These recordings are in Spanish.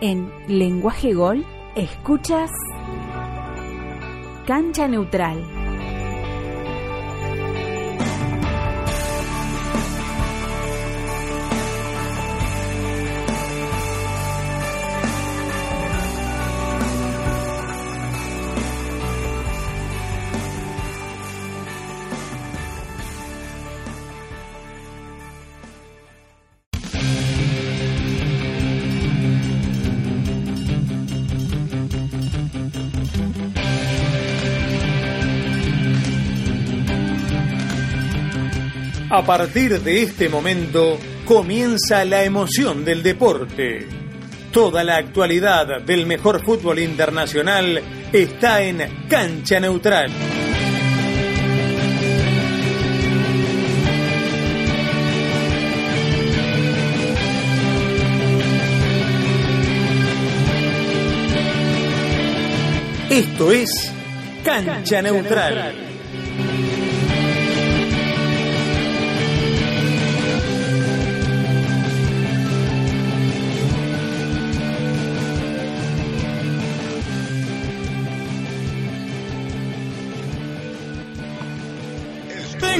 En Lenguaje Gol, escuchas Cancha Neutral. A partir de este momento comienza la emoción del deporte. Toda la actualidad del mejor fútbol internacional está en Cancha Neutral. Esto es Cancha Neutral.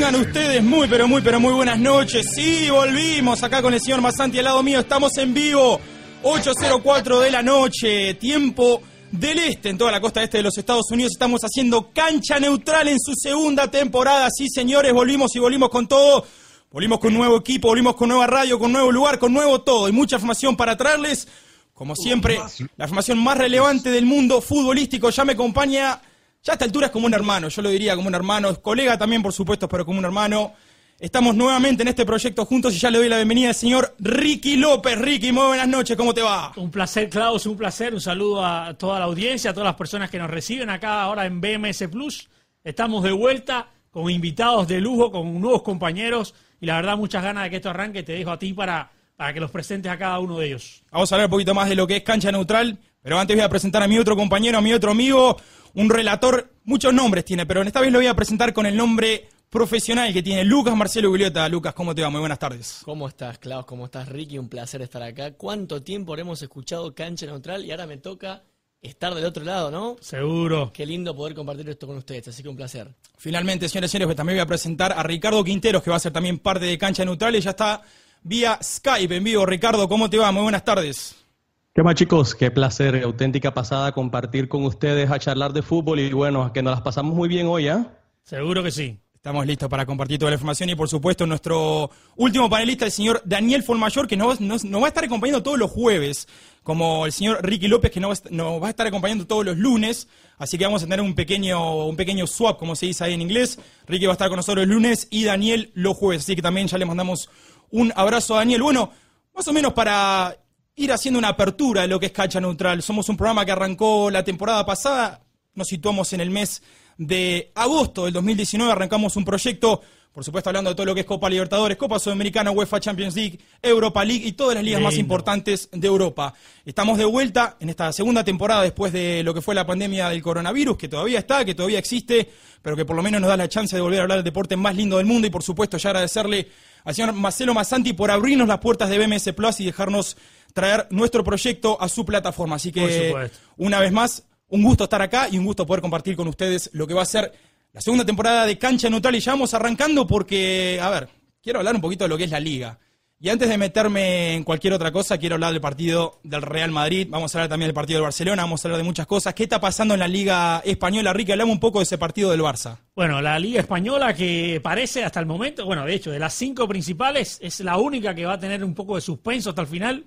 Tengan ustedes muy, pero muy, pero muy buenas noches. Sí, volvimos acá con el señor Masanti al lado mío. Estamos en vivo. 8.04 de la noche. Tiempo del este, en toda la costa este de los Estados Unidos. Estamos haciendo cancha neutral en su segunda temporada. Sí, señores, volvimos y volvimos con todo. Volvimos con nuevo equipo, volvimos con nueva radio, con nuevo lugar, con nuevo todo. Y mucha información para traerles. Como siempre, la información más relevante del mundo futbolístico. Ya me acompaña ya a esta altura es como un hermano, yo lo diría como un hermano, es colega también, por supuesto, pero como un hermano. Estamos nuevamente en este proyecto juntos y ya le doy la bienvenida al señor Ricky López. Ricky, muy buenas noches, ¿cómo te va? Un placer, Klaus, un placer. Un saludo a toda la audiencia, a todas las personas que nos reciben acá ahora en BMS Plus. Estamos de vuelta con invitados de lujo, con nuevos compañeros y la verdad muchas ganas de que esto arranque. Te dejo a ti para, para que los presentes a cada uno de ellos. Vamos a hablar un poquito más de lo que es cancha neutral, pero antes voy a presentar a mi otro compañero, a mi otro amigo, un relator, muchos nombres tiene, pero en esta vez lo voy a presentar con el nombre profesional que tiene Lucas Marcelo Gugliota. Lucas, ¿cómo te va? Muy buenas tardes. ¿Cómo estás, Klaus? ¿Cómo estás, Ricky? Un placer estar acá. ¿Cuánto tiempo hemos escuchado Cancha Neutral y ahora me toca estar del otro lado, ¿no? Seguro. Qué lindo poder compartir esto con ustedes, así que un placer. Finalmente, señores y señores, pues también voy a presentar a Ricardo Quinteros, que va a ser también parte de Cancha Neutral y ya está vía Skype en vivo. Ricardo, ¿cómo te va? Muy buenas tardes. ¿Qué más chicos? Qué placer, auténtica pasada compartir con ustedes a charlar de fútbol y bueno, que nos las pasamos muy bien hoy, ¿eh? Seguro que sí. Estamos listos para compartir toda la información y por supuesto nuestro último panelista, el señor Daniel Folmayor, que nos, nos, nos va a estar acompañando todos los jueves, como el señor Ricky López, que nos, nos, va a estar acompañando todos los lunes. Así que vamos a tener un pequeño, un pequeño swap, como se dice ahí en inglés. Ricky va a estar con nosotros el lunes y Daniel los jueves. Así que también ya le mandamos un abrazo a Daniel. Bueno, más o menos para ir haciendo una apertura de lo que es Cancha Neutral. Somos un programa que arrancó la temporada pasada, nos situamos en el mes de agosto del 2019, arrancamos un proyecto, por supuesto hablando de todo lo que es Copa Libertadores, Copa Sudamericana, UEFA Champions League, Europa League y todas las ligas más importantes de Europa. Estamos de vuelta en esta segunda temporada después de lo que fue la pandemia del coronavirus, que todavía está, que todavía existe, pero que por lo menos nos da la chance de volver a hablar del deporte más lindo del mundo y por supuesto ya agradecerle al señor Marcelo Massanti por abrirnos las puertas de BMS Plus y dejarnos traer nuestro proyecto a su plataforma. Así que, una vez más, un gusto estar acá y un gusto poder compartir con ustedes lo que va a ser la segunda temporada de Cancha Neutral. Y ya vamos arrancando porque, a ver, quiero hablar un poquito de lo que es la liga. Y antes de meterme en cualquier otra cosa, quiero hablar del partido del Real Madrid, vamos a hablar también del partido del Barcelona, vamos a hablar de muchas cosas. ¿Qué está pasando en la Liga Española? Ricky, hablamos un poco de ese partido del Barça. Bueno, la Liga Española que parece hasta el momento, bueno, de hecho, de las cinco principales, es la única que va a tener un poco de suspenso hasta el final.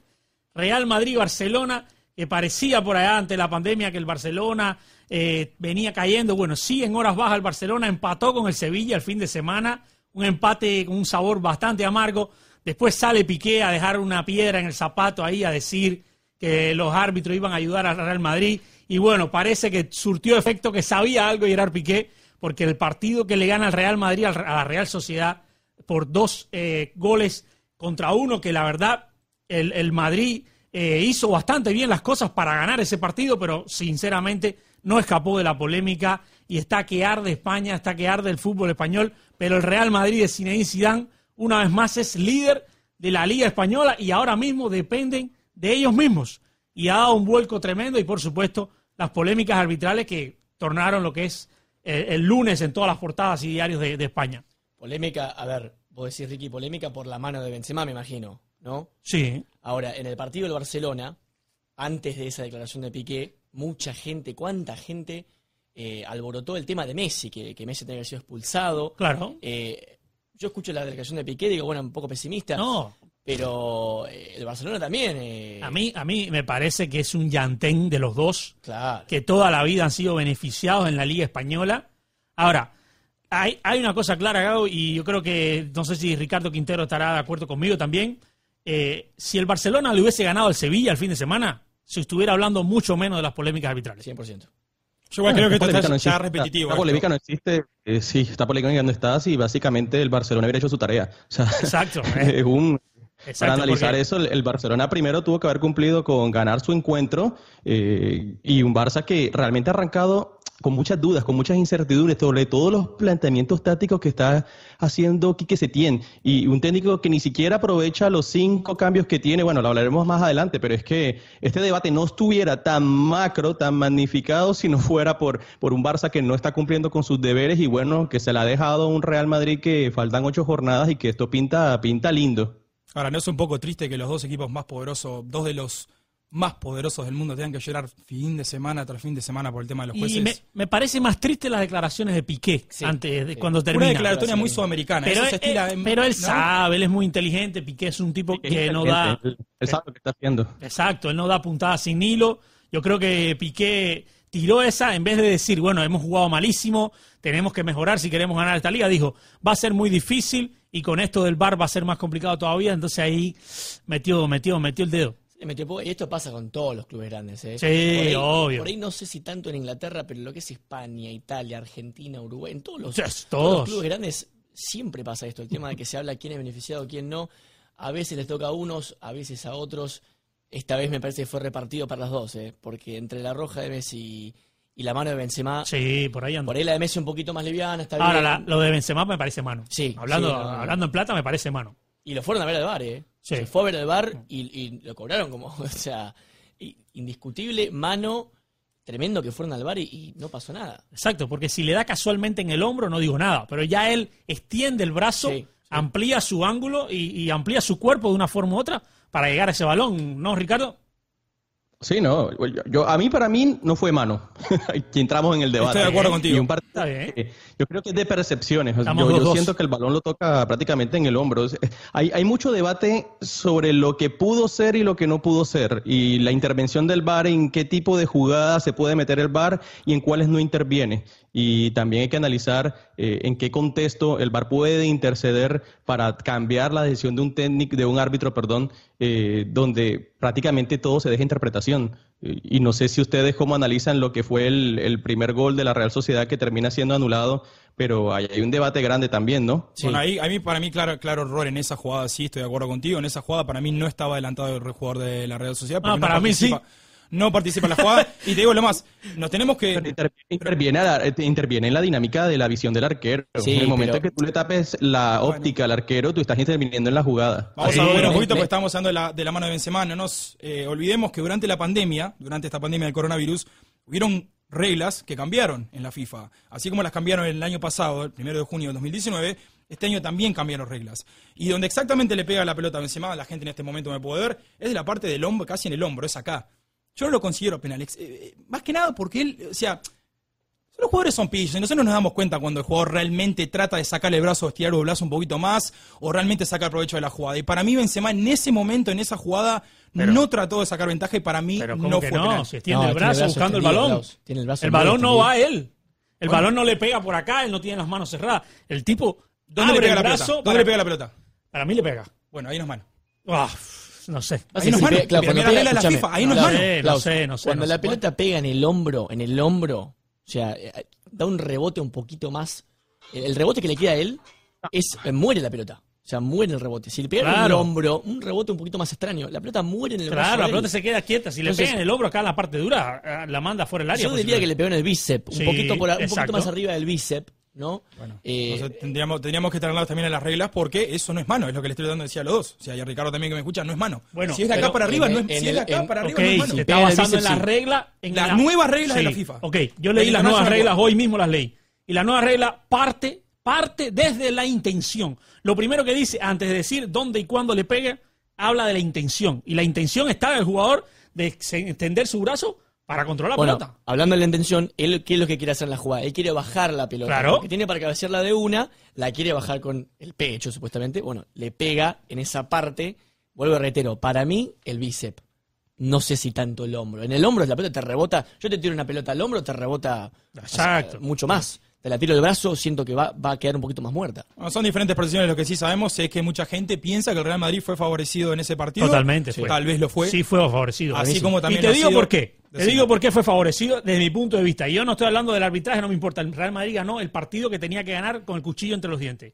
Real Madrid-Barcelona, que parecía por allá ante la pandemia que el Barcelona eh, venía cayendo. Bueno, sí, en horas bajas el Barcelona empató con el Sevilla el fin de semana, un empate con un sabor bastante amargo. Después sale Piqué a dejar una piedra en el zapato ahí a decir que los árbitros iban a ayudar al Real Madrid. Y bueno, parece que surtió efecto que sabía algo Gerard Piqué, porque el partido que le gana al Real Madrid a la Real Sociedad por dos eh, goles contra uno, que la verdad el, el Madrid eh, hizo bastante bien las cosas para ganar ese partido, pero sinceramente no escapó de la polémica y está que arde España, está que arde el fútbol español, pero el Real Madrid de Zinedine Zidane una vez más es líder de la Liga Española y ahora mismo dependen de ellos mismos. Y ha dado un vuelco tremendo y por supuesto las polémicas arbitrales que tornaron lo que es eh, el, lunes en todas las portadas y diarios de, de España. Polémica, a ver, vos decís Ricky, polémica por la mano de Benzema, me imagino. ¿no? Sí. Ahora, en el partido del Barcelona, antes de esa declaración de Piqué, mucha gente, cuánta gente eh, alborotó el tema de Messi, que, Messi tenía que haber sido expulsado. Claro. Eh, yo escucho la declaración de Piqué, digo, bueno, un poco pesimista. No. Pero eh, el Barcelona también. A, mí, a mí me parece que es un llantén de los dos. Claro. Que toda la vida han sido beneficiados en la Liga Española. Ahora, hay, hay una cosa clara, Gabo, y yo creo que, no sé si Ricardo Quintero estará de acuerdo conmigo también eh, si el Barcelona le hubiese ganado al Sevilla el fin de semana, se estuviera hablando mucho menos de las polémicas arbitrales. 100%. Yo igual creo que esto está, repetitivo. La polémica no existe. Eh, sí, esta polémica no está y básicamente el Barcelona hubiera hecho su tarea. Exacto. Eh. un, para analizar eso, el Barcelona primero tuvo que haber cumplido con ganar su encuentro eh, y un Barça que realmente ha arrancado con muchas dudas, con muchas incertidumbres sobre todos los planteamientos tácticos que está haciendo Quique Setién y un técnico que ni siquiera aprovecha los cinco cambios que tiene, bueno, lo hablaremos más adelante, pero es que este debate no estuviera tan macro, tan magnificado si no fuera por, por un Barça que no está cumpliendo con sus deberes y bueno, que se le ha dejado un Real Madrid que faltan ocho jornadas y que esto pinta, pinta lindo. Ahora, ¿no es un poco triste que los dos equipos más poderosos, dos de los más poderosos del mundo tengan que llorar fin de semana tras fin de semana por el tema de los jueces. Y me, parece más triste las declaraciones de Piqué antes de cuando termina. Una declaratoria muy sudamericana. Pero, él, sabe, él es muy inteligente. Piqué es un tipo que no da. Él, sabe lo que está haciendo. Exacto, él no da puntadas sin hilo. Yo creo que Piqué tiró esa en vez de decir, bueno, hemos jugado malísimo, tenemos que mejorar si queremos ganar esta liga. Dijo, va a ser muy difícil y con esto del bar va a ser más complicado todavía. Entonces ahí metió, metió, metió el dedo. Y esto pasa con todos los clubes grandes. ¿eh? Sí, obvio. Por ahí no sé si tanto en Inglaterra, pero lo que es España, Italia, Argentina, Uruguay, en todos los, todos. los clubes grandes siempre pasa esto. El tema de que se habla quién es beneficiado, quién no. A veces les toca a unos, a veces a otros. Esta vez me parece que fue repartido para las dos, ¿eh? porque entre la roja de Messi y la mano de Benzema. Sí, por ahí anda. Por ahí la de Messi un poquito más liviana, está Ahora, lo de Benzema me parece mano. Sí. Hablando, hablando en plata me parece mano. Y lo fueron a ver al bar, ¿eh? Se fue a ver al bar y, lo cobraron como, o sea, indiscutible, mano, tremendo que fueron al bar y, no pasó nada. Exacto, porque si le da casualmente en el hombro no digo nada, pero ya él extiende el brazo, amplía su ángulo y, y amplía su cuerpo de una forma u otra para llegar a ese balón, ¿no, Ricardo? Sí, no. Yo, a mí, para mí, no fue mano. entramos en el debate. Estoy de acuerdo contigo. yo creo que es de percepciones. yo, siento que el balón lo toca prácticamente en el hombro. Hay, hay mucho debate sobre lo que pudo ser y lo que no pudo ser. Y la intervención del VAR, en qué tipo de jugada se puede meter el VAR y en cuáles no interviene y también hay que analizar eh, en qué contexto el VAR puede interceder para cambiar la decisión de un técnico, de un árbitro, perdón, eh, donde prácticamente todo se deja interpretación. Y no sé si ustedes cómo analizan lo que fue el, primer gol de la Real Sociedad que termina siendo anulado, pero hay, un debate grande también, ¿no? Bueno, ahí, a mí, para mí, claro, claro error en esa jugada, sí, estoy de acuerdo contigo. En esa jugada, para mí, no estaba adelantado el jugador de la Real Sociedad. Ah, para mí sí no participa en la jugada. y te digo lo más, nos tenemos que... interviene, eh, interviene en la dinámica de la visión del arquero. en el momento que tú le tapes la óptica al arquero, tú estás interviniendo en la jugada. Vamos a ver un poquito, porque estamos hablando de la, de la mano de Benzema. No nos eh, olvidemos que durante la pandemia, durante esta pandemia del coronavirus, hubieron reglas que cambiaron en la FIFA. Así como las cambiaron el año pasado, el primero de junio de 2019, este año también cambiaron reglas. Y donde exactamente le pega la pelota a Benzema, la gente en este momento me puede ver, es de la parte del hombro, casi en el hombro, es acá. Yo no lo considero penal. Eh, eh, más que nada porque él, o sea, Los jugadores son pillos, y nosotros nos damos cuenta cuando el jugador realmente trata de sacarle el brazo, estirar el brazo un poquito más, o realmente sacar provecho de la jugada. Y para mí Benzema en ese momento, en esa jugada, no trató de sacar ventaja y para mí no fue no, si extiende el brazo buscando el balón. el, balón no va a él. El balón no le pega por acá, él no tiene las manos cerradas. El tipo ¿Dónde le pega la pelota? ¿Dónde le pega la pelota? Para mí le pega. Bueno, ahí no es mano. No sé. Ahí mano. la FIFA, ahí no mano. No sé, no sé. Cuando la pelota pega en el hombro, en el hombro, o sea, eh, da un rebote un poquito más. El rebote que le queda a él es eh, muere la pelota. O sea, muere el rebote. Si le pega en el hombro, un rebote un poquito más extraño, la pelota muere en el Claro, la pelota se queda quieta. Si le pega en el hombro acá en la parte dura, eh, la manda fuera del área. Yo diría que le pegó en el bíceps, un, poquito, por, un poquito más arriba del bíceps. ¿No? Bueno, eh, tendríamos, tendríamos que tenerlas también en las reglas porque eso no es mano, es lo que le estoy dando decía a los dos. O sea, y a Ricardo también que me escucha, no es mano. Bueno, si es de acá para arriba, no es, si es de acá para arriba, no es mano. Se está basando en la regla. En las nuevas reglas de la FIFA. Ok, yo leí las nuevas reglas, hoy mismo las leí. Y la nueva regla parte, parte desde la intención. Lo primero que dice, antes de decir dónde y cuándo le pegue, habla de la intención. Y la intención está del jugador de extender su brazo para controlar la pelota. Hablando de la intención, él qué es lo que quiere hacer en la jugada. Él quiere bajar la pelota. Claro. Que tiene para cabecearla de una, la quiere bajar con el pecho, supuestamente. Bueno, le pega en esa parte. Vuelvo a reitero, para mí, el bíceps. No sé si tanto el hombro. En el hombro la pelota te rebota. Yo te tiro una pelota al hombro, te rebota Exacto. mucho más te la tiro del brazo, siento que va, va a quedar un poquito más muerta. son diferentes posiciones, lo que sí sabemos es que mucha gente piensa que el Real Madrid fue favorecido en ese partido. Totalmente. Tal vez lo fue. Sí fue favorecido. Así como también y te digo por qué. Te digo por qué fue favorecido desde mi punto de vista. Y yo no estoy hablando del arbitraje, no me importa. El Real Madrid ganó el partido que tenía que ganar con el cuchillo entre los dientes.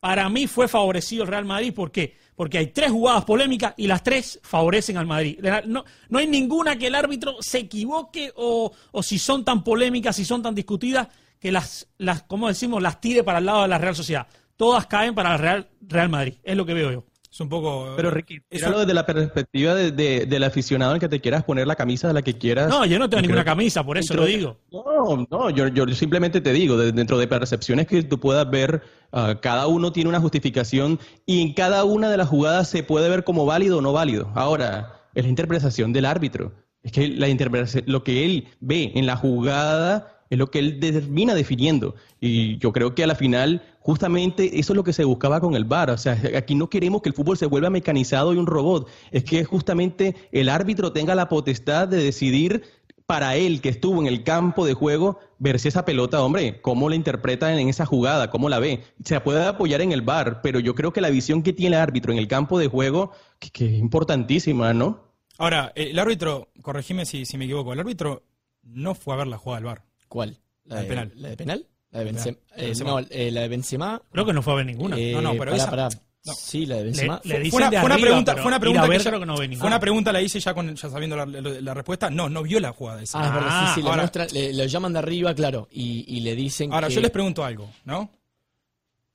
Para mí fue favorecido el Real Madrid. ¿Por qué? Porque hay tres jugadas polémicas y las tres favorecen al Madrid. No, no hay ninguna que el árbitro se equivoque o, o si son tan polémicas, si son tan discutidas, que las, las, como decimos, las tire para el lado de la Real Sociedad. Todas caen para el Real, Real Madrid. Es lo que veo yo. Es un poco. Pero Ricky, eso... desde la perspectiva de, del aficionado en que te quieras poner la camisa de la que quieras. No, yo no tengo ninguna camisa, por eso lo digo. No, no, yo, yo simplemente te digo, dentro de percepciones que tú puedas ver, ah, cada uno tiene una justificación y en cada una de las jugadas se puede ver como válido o no válido. Ahora, es la interpretación del árbitro. Es que la interpretación, lo que él ve en la jugada es lo que él termina definiendo. Y yo creo que a la final, justamente eso es lo que se buscaba con el VAR. O sea, aquí no queremos que el fútbol se vuelva mecanizado y un robot. Es que justamente el árbitro tenga la potestad de decidir para él que estuvo en el campo de juego, ver si esa pelota, hombre, cómo la interpreta en esa jugada, cómo la ve. Se puede apoyar en el VAR, pero yo creo que la visión que tiene el árbitro en el campo de juego, que, es importantísima, ¿no? Ahora, el árbitro, corregime si, si me equivoco, el árbitro no fue a ver la jugada del VAR. ¿Cuál? La, de, penal. ¿La de penal? La de Benzema. Eh, no, eh, la de Benzema. Creo que no fue a ver ninguna. Eh, no, no, pero esa. Sí, la de Benzema. Le, fue, una, fue, una, pregunta, fue una pregunta que, ya, que no fue una pregunta la hice ya, con, ya sabiendo la, la, respuesta. No, no vio la jugada esa. Ah, es verdad, sí, sí, ah, ahora, muestra, le, lo llaman de arriba, claro, y, y le dicen Ahora, yo les pregunto algo, ¿no?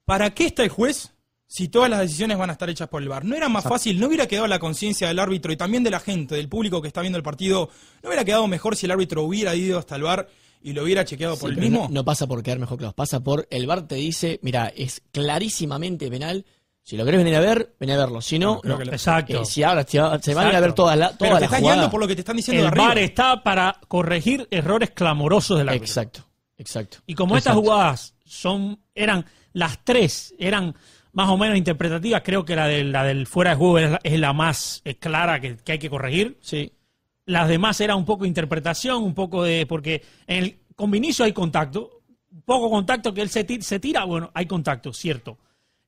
¿Para qué está el juez si todas las decisiones van a estar hechas por el VAR. ¿No era más fácil, no hubiera quedado la conciencia del árbitro y también de la gente, del público que está viendo el partido, no hubiera quedado mejor si el árbitro hubiera ido hasta el VAR y lo hubiera chequeado por el mismo? No, pasa por quedar mejor que los pasa por el VAR te dice, mira, es clarísimamente penal. Si lo querés venir a ver, ven a verlo. Si no, no. Exacto. Eh, si ahora se van a ir a ver todas las todas Pero te estás guiando por lo que te están diciendo el de VAR está para corregir errores clamorosos del árbitro. Exacto, exacto. Y como estas jugadas son eran las tres eran más o menos interpretativas, creo que la del, la del fuera de juego es la, más clara que, que hay que corregir. Sí. Las demás era un poco interpretación, un poco de. Porque en el, con Vinicio hay contacto. Poco contacto que él se, se tira, bueno, hay contacto, cierto.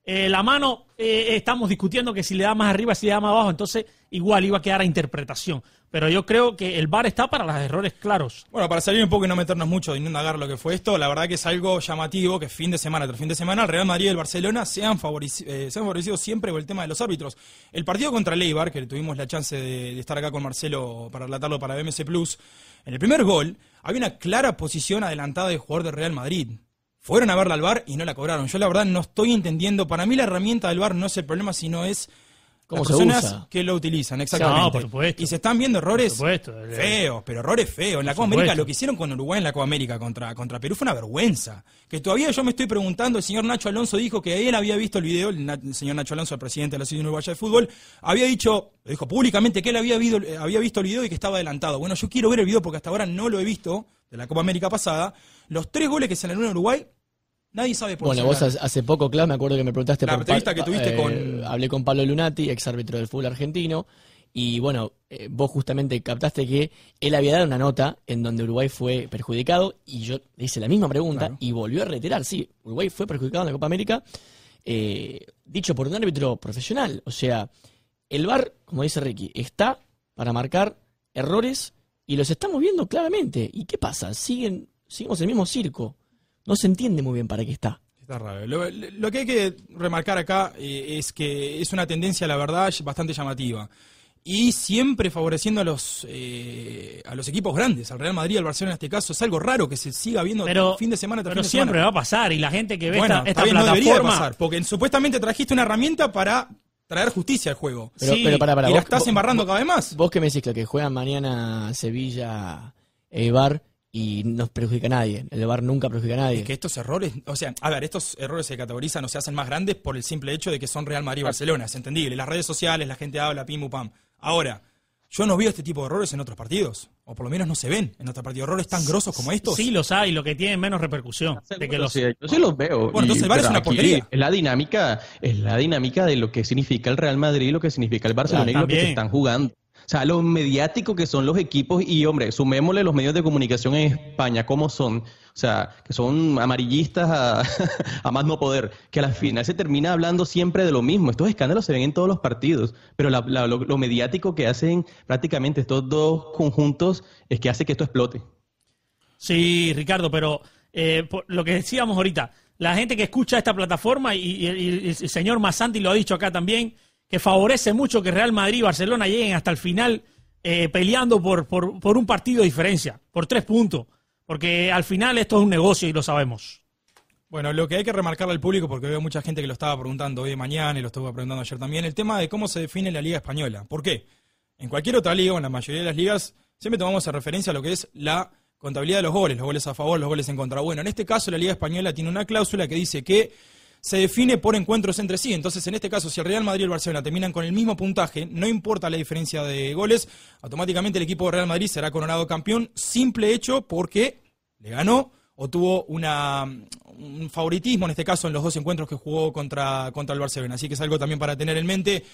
Eh, la mano, eh, estamos discutiendo que si le da más arriba, si le da más abajo, entonces igual iba a quedar a interpretación. Pero yo creo que el VAR está para los errores claros. Bueno, para salir un poco y no meternos mucho y no indagar lo que fue esto, la verdad que es algo llamativo que fin de semana tras fin de semana el Real Madrid y el Barcelona se han, eh, favorecido siempre con el tema de los árbitros. El partido contra el que tuvimos la chance de, estar acá con Marcelo para relatarlo para BMC Plus, en el primer gol había una clara posición adelantada del jugador del Real Madrid fueron a verla al bar y no la cobraron. Yo la verdad no estoy entendiendo. Para mí la herramienta del bar no es el problema, sino es ¿Cómo las se personas usa? que lo utilizan, exactamente. No, por supuesto. Y se están viendo errores feos, pero errores feos. En la Copa. América, lo que hicieron con Uruguay en la Copa América contra, contra Perú fue una vergüenza. Que todavía yo me estoy preguntando, el señor Nacho Alonso dijo que él había visto el video, el, na- el señor Nacho Alonso, el presidente de la Asociación Uruguaya de Fútbol, había dicho, lo dijo públicamente que él había, visto- eh, había visto el video y que estaba adelantado. Bueno, yo quiero ver el video porque hasta ahora no lo he visto, de la Copa América pasada. Los tres goles que se le dieron a Uruguay, nadie sabe por Bueno, qué vos se hace, poco, Klaus, me acuerdo que me preguntaste La por entrevista que tuviste eh, con- Hablé con Pablo Lunati, ex árbitro del fútbol argentino, y bueno, eh, vos justamente captaste que él había dado una nota en donde Uruguay fue perjudicado, y yo le hice la misma pregunta Claro. y volvió a reiterar, sí, Uruguay fue perjudicado en la Copa América, eh, dicho por un árbitro profesional. O sea, el VAR, como dice Ricky, está para marcar errores y los estamos viendo claramente. ¿Y qué pasa? Siguen, seguimos el mismo circo. No se entiende muy bien para qué está. Está raro. Lo, lo que hay que remarcar acá eh, es que es una tendencia, la verdad, bastante llamativa. Y siempre favoreciendo a los eh, a los equipos grandes, al Real Madrid, al Barcelona en este caso. Es algo raro que se siga viendo Pero, fin de semana tras pero fin de siempre semana. va a pasar y la gente que ve bueno, esta, está esta bien, no plataforma pasar, porque supuestamente trajiste una herramienta para traer justicia al juego. Pero, Sí, pero para, para, y la vos- estás vos- embarrando cada vez más. Vos que me decís que juegan mañana Sevilla, Eibar y no perjudica a nadie. El VAR nunca perjudica a nadie. Es que estos errores, o sea, a ver, estos errores se categorizan o se hacen más grandes por el simple hecho de que son Real Madrid y Barcelona, es entendible. Las redes sociales, la gente habla, pim, pam. Ahora, yo no veo este tipo de errores en otros partidos, o por lo menos no se ven en otros partidos. Errores tan grosos como estos. sí los hay, lo que tienen menos repercusión. De que los, Sí, yo sí los veo. Bueno, entonces el VAR es una porquería. Es la dinámica, es la dinámica de lo que significa el Real Madrid, lo que significa el Barcelona Claro, y lo que se están jugando. O sea, lo mediático que son los equipos y, hombre, sumémosle los medios de comunicación en España, ¿cómo son? O sea, que son amarillistas a, más no poder, que a la final se termina hablando siempre de lo mismo. Estos escándalos se ven en todos los partidos, pero la- la- lo, mediático que hacen prácticamente estos dos conjuntos es que hace que esto explote. Sí, Ricardo, pero eh, lo que decíamos ahorita, la gente que escucha esta plataforma y, y- y el señor Massanti lo ha dicho acá también, que favorece mucho que Real Madrid y Barcelona lleguen hasta el final eh, peleando por, por, un partido de diferencia, por tres puntos, porque al final esto es un negocio y lo sabemos. Bueno, lo que hay que remarcarle al público, porque veo mucha gente que lo estaba preguntando hoy de mañana y lo estuvo preguntando ayer también, el tema de cómo se define la Liga Española. ¿Por qué? En cualquier otra liga, o en la mayoría de las ligas, siempre tomamos en referencia a lo que es la contabilidad de los goles, los goles a favor, los goles en contra. Bueno, en este caso la Liga Española tiene una cláusula que dice que se define por encuentros entre sí. Entonces, en este caso, si el Real Madrid y el Barcelona terminan con el mismo puntaje, no importa la diferencia de goles, automáticamente el equipo de Real Madrid será coronado campeón, simple hecho porque le ganó o tuvo una, un favoritismo, en este caso, en los dos encuentros que jugó contra, contra el Barcelona. Así que es algo también para tener en mente.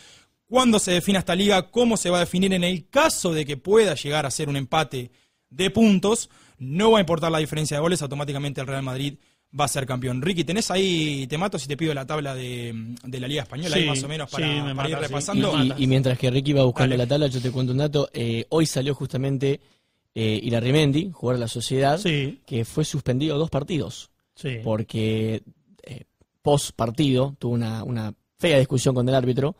¿Cuándo se define esta liga? ¿Cómo se va a definir en el caso de que pueda llegar a ser un empate de puntos? No va a importar la diferencia de goles, automáticamente el Real Madrid va a ser campeón. Ricky, ¿tenés ahí, te mato si te pido la tabla de, de la Liga Española, Sí, ahí más o menos para, sí, me para ir mata, sí. Y, repasando? y- y mientras que Ricky va buscando Dale. la tabla, yo te cuento un dato. Eh, hoy salió justamente eh, Irarrimendi, jugador de la sociedad, Sí, que fue suspendido dos partidos. sí. porque eh, post partido tuvo una, una fea discusión con el árbitro,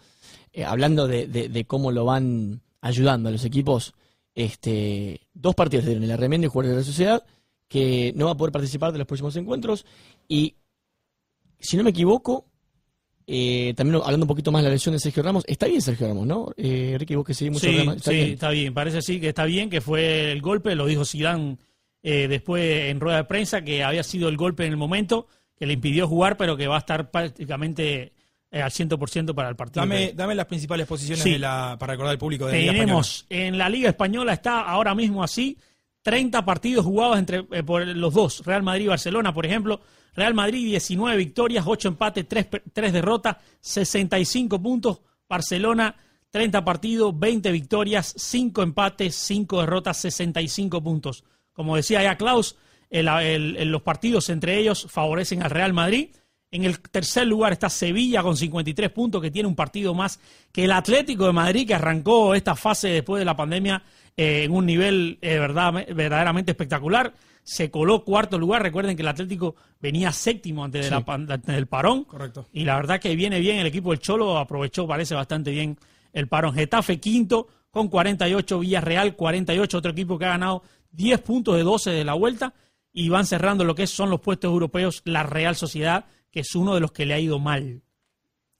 eh, hablando de, de- de cómo lo van ayudando a los equipos. Este, dos partidos le dieron el Arremendi, jugador de la sociedad, que no va a poder participar de los próximos encuentros. Y si no me equivoco, eh, también hablando un poquito más de la lesión de Sergio Ramos, está bien Sergio Ramos, ¿no? Eh, Ricky, vos que seguís mucho Sí, Madrid, está sí, bien. está bien. Parece así que está bien, que fue el golpe, lo dijo Zidane eh, después en rueda de prensa, que había sido el golpe en el momento, que le impidió jugar, pero que va a estar prácticamente eh, al 100% para el partido. Dame, dame las principales posiciones Sí. de la, para recordar al público de la Liga Tenemos en la Liga Española, está ahora mismo así, 30 partidos jugados entre eh, por los dos, Real Madrid y Barcelona, por ejemplo. Real Madrid 19 victorias, 8 empates, 3, derrotas, 65 puntos. Barcelona 30 partidos, 20 victorias, 5 empates, 5 derrotas, 65 puntos. Como decía ya Klaus, los partidos entre ellos favorecen al Real Madrid. En el tercer lugar está Sevilla con 53 puntos, que tiene un partido más que el Atlético de Madrid, que arrancó esta fase después de la pandemia eh, en un nivel eh, verdad, verdaderamente espectacular. Se coló cuarto lugar. Recuerden que el Atlético venía séptimo antes, de la pan- antes del parón. Correcto. Y la verdad que viene bien el equipo del Cholo, aprovechó, parece bastante bien el parón. Getafe quinto con 48, Villarreal 48, otro equipo que ha ganado 10 puntos de 12 de la vuelta y van cerrando lo que son los puestos europeos, la Real Sociedad, que es uno de los que le ha ido mal.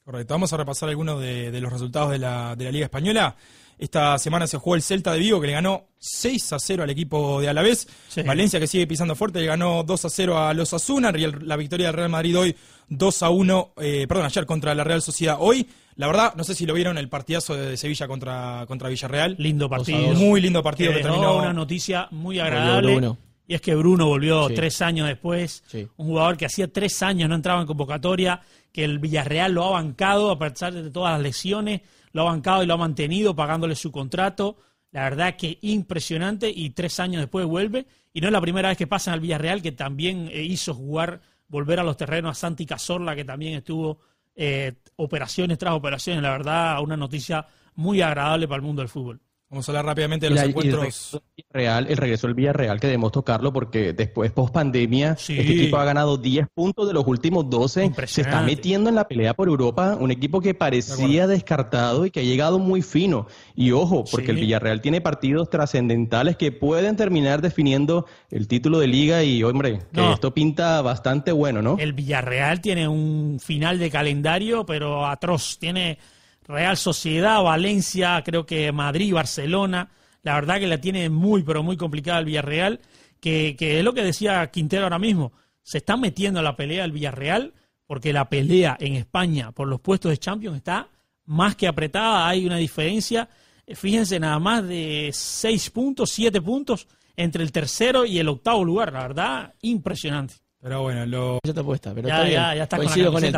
Correcto, vamos a repasar algunos de, los resultados de la, de la Liga Española. Esta semana se jugó el Celta de Vigo que le ganó 6 a 0 al equipo de Alavés. Valencia que sigue pisando fuerte le ganó 2 a 0 a los Asuna. La victoria del Real Madrid hoy 2 a 1, eh, perdón, ayer contra la Real Sociedad. Hoy, la verdad, no sé si lo vieron el partidazo de Sevilla contra, contra Villarreal. Lindo partido. Muy lindo partido. Que terminó una noticia muy agradable. Y es que Bruno volvió tres años después. Un jugador que hacía tres años no entraba en convocatoria, que el Villarreal lo ha bancado a pesar de todas las lesiones lo ha bancado y lo ha mantenido pagándole su contrato. La verdad que impresionante y tres años después vuelve. Y no es la primera vez que pasa al Villarreal, que también eh, hizo jugar, volver a los terrenos a Santi Cazorla, que también estuvo eh, operaciones tras operaciones. La verdad, una noticia muy agradable para el mundo del fútbol. Vamos a hablar rápidamente de los encuentros. El regreso, del Villarreal que debemos tocarlo porque después, post pandemia, este equipo ha ganado 10 puntos de los últimos 12. Se está metiendo en la pelea por Europa. Un equipo que parecía descartado y que ha llegado muy fino. Y ojo, porque el Villarreal tiene partidos trascendentales que pueden terminar definiendo el título de liga. Y hombre, que esto pinta bastante bueno, ¿no? El Villarreal tiene un final de calendario, pero atroz. Tiene Real Sociedad, Valencia, creo que Madrid, Barcelona. La verdad que la tiene muy, pero muy complicada el Villarreal, que, es lo que decía Quintero ahora mismo. Se está metiendo la pelea el Villarreal porque la pelea en España por los puestos de Champions está más que apretada. Hay una diferencia, eh, fíjense, nada más de seis puntos, siete puntos entre el tercero y el octavo lugar. La verdad, impresionante. Pero bueno, lo... Ya te apuesta, pero ya, ya, ya está Coincido con, el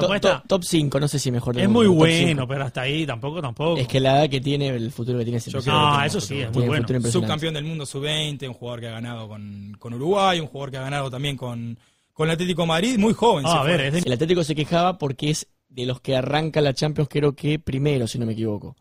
top, 5, no sé si mejor. Es muy bueno, pero hasta ahí tampoco, tampoco. Es que la edad que tiene, el futuro que tiene ese No, eso sí, es muy bueno. Subcampeón del mundo sub-20, un jugador que ha ganado con, con, Uruguay, un jugador que ha ganado también con, con el Atlético Madrid, muy joven. Ah, a ver, El Atlético se quejaba porque es de los que arranca la Champions, creo que primero, si no me equivoco.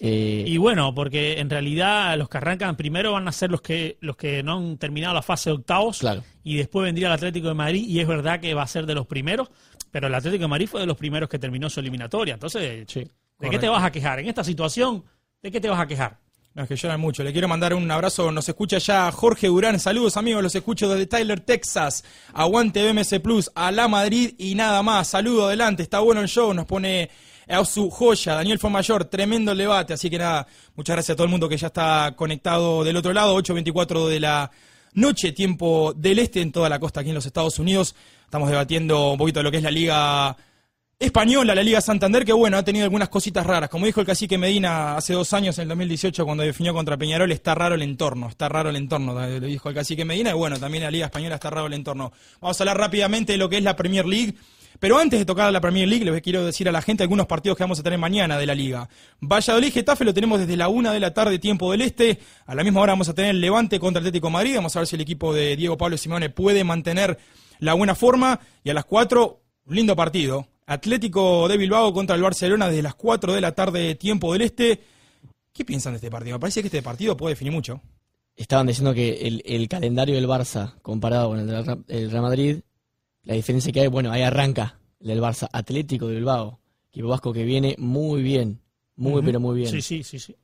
Eh, y bueno, porque en realidad los que arrancan primero van a ser los que los que no han terminado la fase de octavos y después vendría el Atlético de Madrid y es verdad que va a ser de los primeros, pero el Atlético de Madrid fue de los primeros que terminó su eliminatoria. Entonces, ¿de qué te vas a quejar? En esta situación, ¿de qué te vas a quejar? No, es que lloran mucho. Le quiero mandar un abrazo. Nos escucha ya Jorge Durán. Saludos, amigos. Los escucho desde Tyler, Texas. Aguante BMC Plus. A la Madrid y nada más. Saludo adelante. Está bueno el show. Nos pone a su joya, Daniel Fomayor, tremendo el debate, así que nada, muchas gracias a todo el mundo que ya está conectado del otro lado, 8.24 de la noche, tiempo del este en toda la costa aquí en los Estados Unidos. Estamos debatiendo un poquito de lo que es la Liga Española, la Liga Santander, que bueno, ha tenido algunas cositas raras. Como dijo el cacique Medina hace dos años, en el 2018, cuando definió contra Peñarol, está raro el entorno, está raro el entorno, lo dijo el cacique Medina, y bueno, también la Liga Española está raro el entorno. Vamos a hablar rápidamente de lo que es la Premier League. Pero antes de tocar a la Premier League, les quiero decir a la gente algunos partidos que vamos a tener mañana de la Liga. Valladolid Getafe lo tenemos desde la una de la tarde, tiempo del este. A la misma hora vamos a tener Levante contra Atlético Madrid. Vamos a ver si el equipo de Diego Pablo Simeone puede mantener la buena forma. Y a las cuatro, un lindo partido. Atlético de Bilbao contra el Barcelona desde las cuatro de la tarde, tiempo del este. ¿Qué piensan de este partido? Me parece que este partido puede definir mucho. Estaban diciendo que el, calendario del Barça comparado con el, el Real Madrid la diferencia que hay, bueno, ahí arranca el del Barça Atlético de Bilbao, equipo vasco que viene muy bien, muy, pero muy bien. Sí, sí, sí, sí.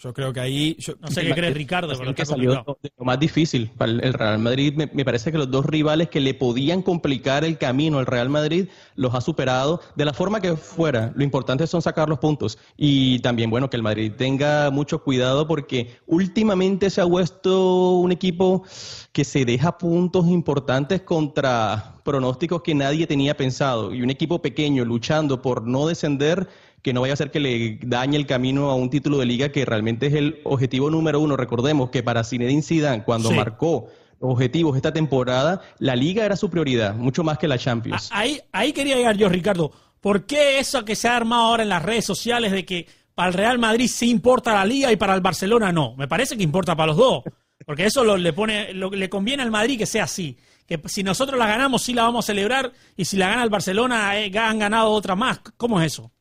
Yo creo que ahí. no sé qué crees, Ricardo, pero que salió lo más difícil para el Real Madrid. Me, parece que los dos rivales que le podían complicar el camino al Real Madrid los ha superado de la forma que fuera. Lo importante son sacar los puntos. Y también, bueno, que el Madrid tenga mucho cuidado porque últimamente se ha puesto un equipo que se deja puntos importantes contra pronósticos que nadie tenía pensado. Y un equipo pequeño luchando por no descender que no vaya a ser que le dañe el camino a un título de liga que realmente es el objetivo número uno. Recordemos que para Zinedine Zidane, cuando marcó objetivos esta temporada, la liga era su prioridad, mucho más que la Champions. Ahí, ahí quería llegar yo, Ricardo. ¿Por qué eso que se ha armado ahora en las redes sociales de que para el Real Madrid sí importa la liga y para el Barcelona no? Me parece que importa para los dos. Porque eso lo, le pone, lo, le conviene al Madrid que sea así. Que si nosotros la ganamos, sí la vamos a celebrar. Y si la gana el Barcelona, eh, han ganado otra más. ¿Cómo es eso?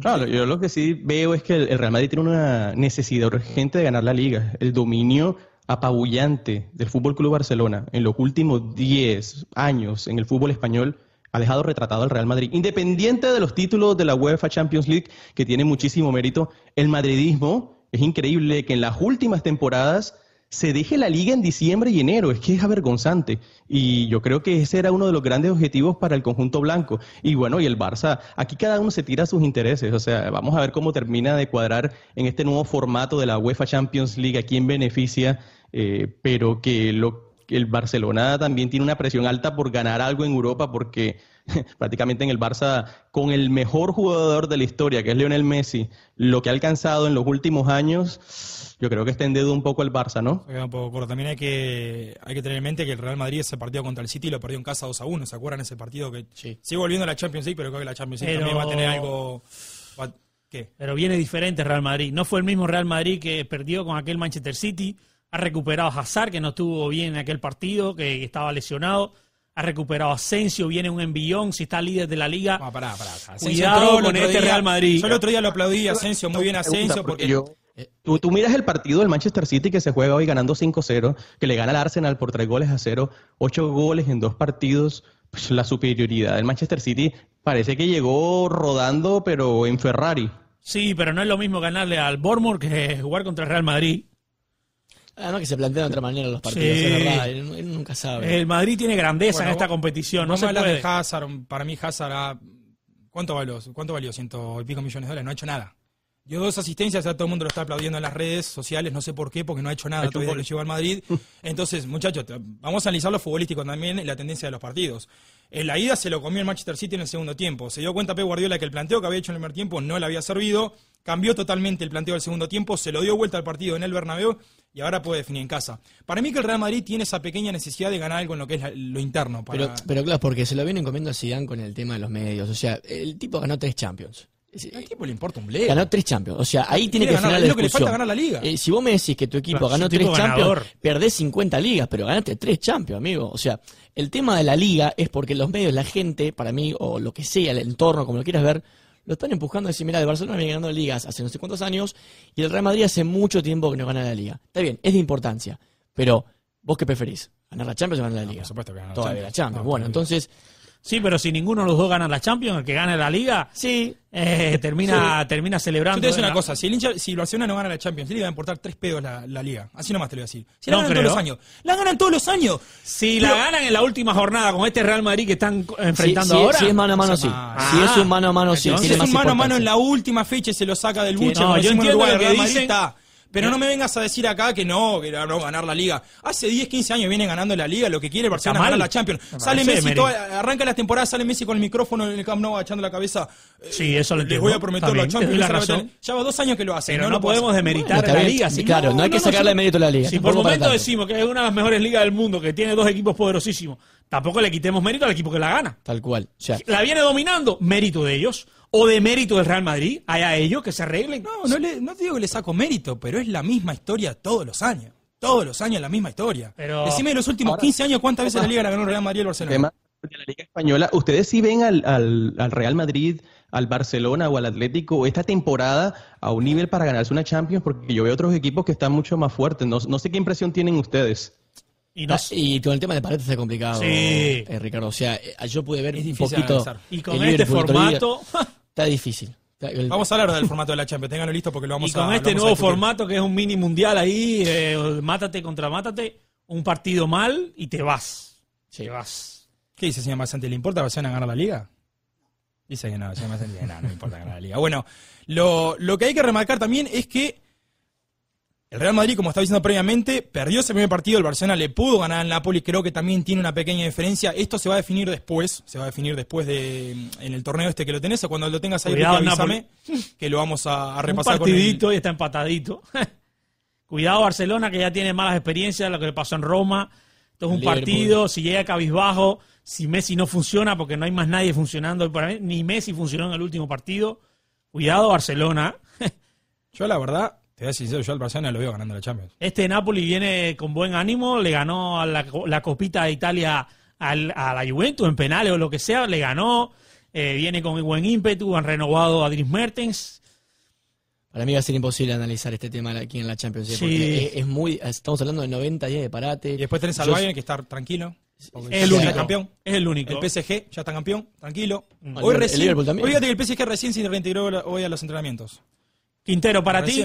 Claro, yo lo que sí veo es que el Real Madrid tiene una necesidad urgente de ganar la liga. El dominio apabullante del Fútbol Club Barcelona en los últimos 10 años en el fútbol español ha dejado retratado al Real Madrid. Independiente de los títulos de la UEFA Champions League, que tiene muchísimo mérito, el madridismo es increíble que en las últimas temporadas se deje la liga en diciembre y enero. Es que es avergonzante. Y yo creo que ese era uno de los grandes objetivos para el conjunto blanco. Y bueno, y el Barça, aquí cada uno se tira sus intereses. O sea, vamos a ver cómo termina de cuadrar en este nuevo formato de la UEFA Champions League, a quién beneficia, eh, pero que lo el Barcelona también tiene una presión alta por ganar algo en Europa porque prácticamente en el Barça, con el mejor jugador de la historia, que es Lionel Messi, lo que ha alcanzado en los últimos años, yo creo que está en dedo un poco el Barça, ¿no? Un poco También hay que, hay que tener en mente que el Real Madrid ese partido contra el City lo perdió en casa 2 a 1. ¿Se acuerdan ese partido? que sí. Sigue volviendo a la Champions League, pero creo que la Champions League también va a tener algo... ¿Qué? Pero viene diferente Real Madrid. No fue el mismo Real Madrid que perdió con aquel Manchester City ha recuperado a Hazard, que no estuvo bien en aquel partido, que estaba lesionado. Ha recuperado a Asensio, viene un envión, si está líder de la liga. No, pará, pará. Cuidado con este Real Madrid. Yo el otro día lo aplaudí, Asensio, muy bien Asensio, porque... Yo, Tú, tú, miras el partido del Manchester City que se juega hoy ganando 5-0, que le gana al Arsenal por 3 goles a 0, 8 goles en dos partidos. Pues la superioridad del Manchester City parece que llegó rodando, pero en Ferrari. Sí, pero no es lo mismo ganarle al Bournemouth que jugar contra el Real Madrid. Además que se plantea de otra manera los partidos, es verdad, él, nunca sabe. El Madrid tiene grandeza en esta competición, no, se puede. de Hazard, para mí Hazard ¿cuánto valió? ¿Cuánto valió? Ciento y pico millones de dólares, no ha hecho nada. Dio dos asistencias, ya todo el mundo lo está aplaudiendo en las redes sociales, no sé por qué, porque no ha hecho nada, todavía lo lleva al Madrid. Entonces, muchachos, vamos a analizar lo futbolístico también y la tendencia de los partidos. En la ida se lo comió el Manchester City en el segundo tiempo. Se dio cuenta Pep Guardiola que el planteo que había hecho en el primer tiempo no le había servido. Cambió totalmente el planteo del segundo tiempo, se lo dio vuelta al partido en el Bernabéu y ahora puede definir en casa. Para mí que el Real Madrid tiene esa pequeña necesidad de ganar algo en lo que es lo interno. Pero, pero claro, porque se lo vienen comiendo a Zidane con el tema de los medios. O sea, el tipo ganó tres Champions. Al equipo le importa un bledo. Ganó tres Champions. O sea, ahí tiene que ganar la Es lo que le falta ganar la liga. Eh, si vos me decís que tu equipo ganó tres Champions, perdés 50 ligas, pero ganaste tres Champions, amigo. O sea, el tema de la liga es porque los medios, la gente, para mí, o lo que sea, el entorno, como lo quieras ver, lo están empujando a decir, mira, el Barcelona viene ganando ligas hace no sé cuántos años y el Real Madrid hace mucho tiempo que no gana la liga. Está bien, es de importancia, pero ¿vos qué preferís? ¿Ganar la Champions o ganar la liga? por supuesto que ganar la Champions. la Champions. bueno, entonces Sí, pero si ninguno de los dos gana la Champions, el que gane la Liga, sí, eh, termina, termina celebrando. Yo te una cosa, si el hincha, si Barcelona no gana la Champions le va a importar tres pedos la, la Liga. Así nomás te lo voy a decir. Si la ganan todos los años. La ganan todos los años. Si la ganan en la última jornada con este Real Madrid que están enfrentando ahora. Si es mano a mano, sí. si es un mano a mano, sí. Si es un mano a mano en la última fecha y se lo saca del buche. No, yo entiendo lo que dicen. Pero no me vengas a decir acá que no, que no ganar la liga. Hace 10, 15 años viene ganando la liga, lo que quiere Barcelona es ganar la Champions. Sale Messi, arranca la temporada, sale Messi con el micrófono en el Camp Nou echando la cabeza. Sí, eso lo Les voy a prometer la Champions. La razón. Ya va dos años que lo hace. Pero no, podemos demeritar la liga. Sí, claro, no, hay que sacarle mérito a la liga. Si por momento decimos que es una de las mejores ligas del mundo, que tiene dos equipos poderosísimos, tampoco le quitemos mérito al equipo que la gana. Tal cual. La viene dominando, mérito de ellos o de mérito del Real Madrid, hay a ellos que se arreglen. No, no, le, no te digo que le saco mérito, pero es la misma historia todos los años. Todos los años la misma historia. Pero... Decime de los últimos 15 años cuántas veces la Liga la ganó el Real Madrid y el Barcelona. De la Liga Española, ¿ustedes sí ven al, al, Real Madrid, al Barcelona o al Atlético esta temporada a un nivel para ganarse una Champions? Porque yo veo otros equipos que están mucho más fuertes. No, no sé qué impresión tienen ustedes. Y, ah, y, con el tema de Paredes está complicado, sí. Eh, Ricardo. O sea, eh, yo pude ver un poquito. Y con este formato. Está difícil. Vamos a hablar del formato de la Champions, ténganlo listo porque lo vamos a Y con este nuevo formato que es un mini mundial ahí, eh, mátate contra mátate, un partido mal y te vas. Te vas. ¿Qué dice señor Masanti? ¿Le importa a ganar la liga? Dice que no, señor Masanti, no, no importa ganar la liga. Bueno, lo, lo que hay que remarcar también es que el Real Madrid, como estaba diciendo previamente, perdió ese primer partido, el Barcelona le pudo ganar al Napoli, creo que también tiene una pequeña diferencia. Esto se va a definir después, se va a definir después de en el torneo este que lo tenés, o cuando lo tengas ahí, Cuidado, avísame, que lo vamos a, repasar. Un partidito y está empatadito. Cuidado Barcelona, que ya tiene malas experiencias, lo que le pasó en Roma. Esto es un partido, si llega cabizbajo, si Messi no funciona, porque no hay más nadie funcionando, ni Messi funcionó en el último partido. Cuidado Barcelona. Yo la verdad, te voy a decir, yo al Barcelona lo veo ganando la Champions. Este Napoli viene con buen ánimo, le ganó a la, copita de Italia a la Juventus en penales o lo que sea, le ganó, eh, viene con buen ímpetu, han renovado a Dries Mertens. Para mí va a ser imposible analizar este tema aquí en la Champions, porque es, muy, estamos hablando de 90 días de parate. Y después tenés al Bayern que está tranquilo. Es el único campeón. Es el único. El PSG ya está campeón, tranquilo. Mm. Hoy recién, hoy fíjate que el PSG recién se reintegró hoy a los entrenamientos. Quintero, para ti,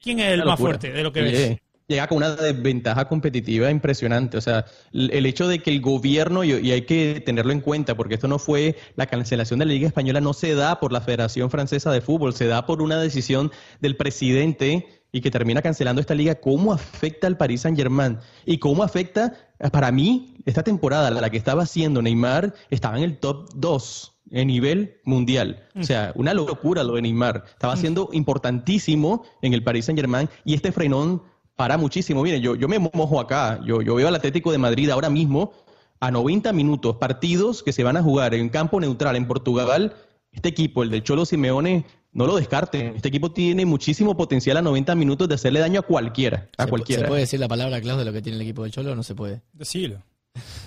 ¿quién es el más fuerte de lo que ves? llega con una desventaja competitiva impresionante. O sea, el hecho de que el gobierno, y hay que tenerlo en cuenta, porque esto no fue la cancelación de la Liga Española, no se da por la Federación Francesa de Fútbol, se da por una decisión del presidente y que termina cancelando esta liga, ¿cómo afecta al Paris Saint Germain? Y cómo afecta, para mí, esta temporada, la que estaba haciendo Neymar, estaba en el top 2 en nivel mundial. O sea, una locura lo de Neymar. Estaba siendo importantísimo en el Paris Saint Germain y este frenón para muchísimo. Miren, yo, yo me mojo acá, yo, yo veo al Atlético de Madrid ahora mismo a 90 minutos, partidos que se van a jugar en campo neutral en Portugal. Este equipo, el del Cholo Simeone, no lo descarten. Este equipo tiene muchísimo potencial a 90 minutos de hacerle daño a cualquiera. A cualquiera. ¿Se puede decir la palabra clave de lo que tiene el equipo del Cholo o no se puede? Decilo.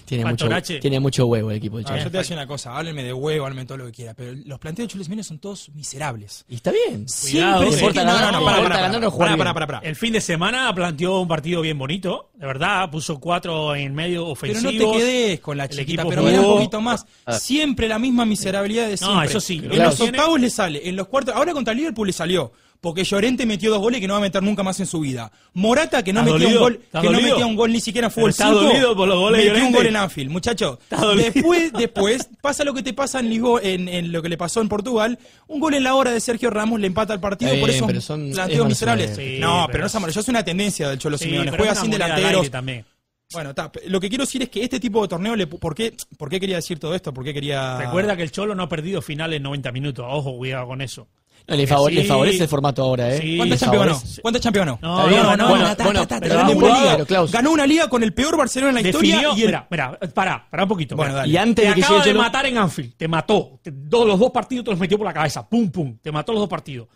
Tiene mucho, tiene mucho huevo el equipo del Cholo. yo te voy a decir una cosa, háblenme de huevo, háblenme todo lo que quiera, pero los planteos de Cholo Simeone son todos miserables. Y está bien. Siempre no importa ganar, no, no, para, para, para, para, El fin de semana planteó un partido bien bonito, de verdad, puso cuatro en medio ofensivo. Pero no te quedes con la chiquita, pero mira un poquito más. Ah. Siempre la misma miserabilidad de siempre. No, eso sí. En los octavos le sale, en los cuartos, ahora contra el Liverpool le salió porque Llorente metió dos goles que no va a meter nunca más en su vida. Morata, que no metió un gol, que no metía un gol ni siquiera fue el 5, metió un gol en Anfield, muchacho. Después, después pasa lo que te pasa en, en, lo que le pasó en Portugal, un gol en la hora de Sergio Ramos le empata al partido, por eso son planteos miserables. no, pero, no es amarillo, es una tendencia del Cholo Simeone, juega sin delanteros. Bueno, lo que quiero decir es que este tipo de torneo, le, ¿por, qué, ¿por qué quería decir todo esto? ¿Por qué quería...? Recuerda que el Cholo no ha perdido finales en 90 minutos. Ojo, cuidado con eso. Le, favorece el formato ahora, ¿eh? ¿Cuántas Champions ganó? ¿Cuántas Champions ganó? No, no, bueno, ganó una liga con el peor Barcelona en la historia. Y Mira, mira, pará, pará un poquito. Bueno, Y antes te de que acaba de matar en Anfield. Te mató. los dos partidos te los metió por la cabeza. Pum, pum. Te mató los dos partidos.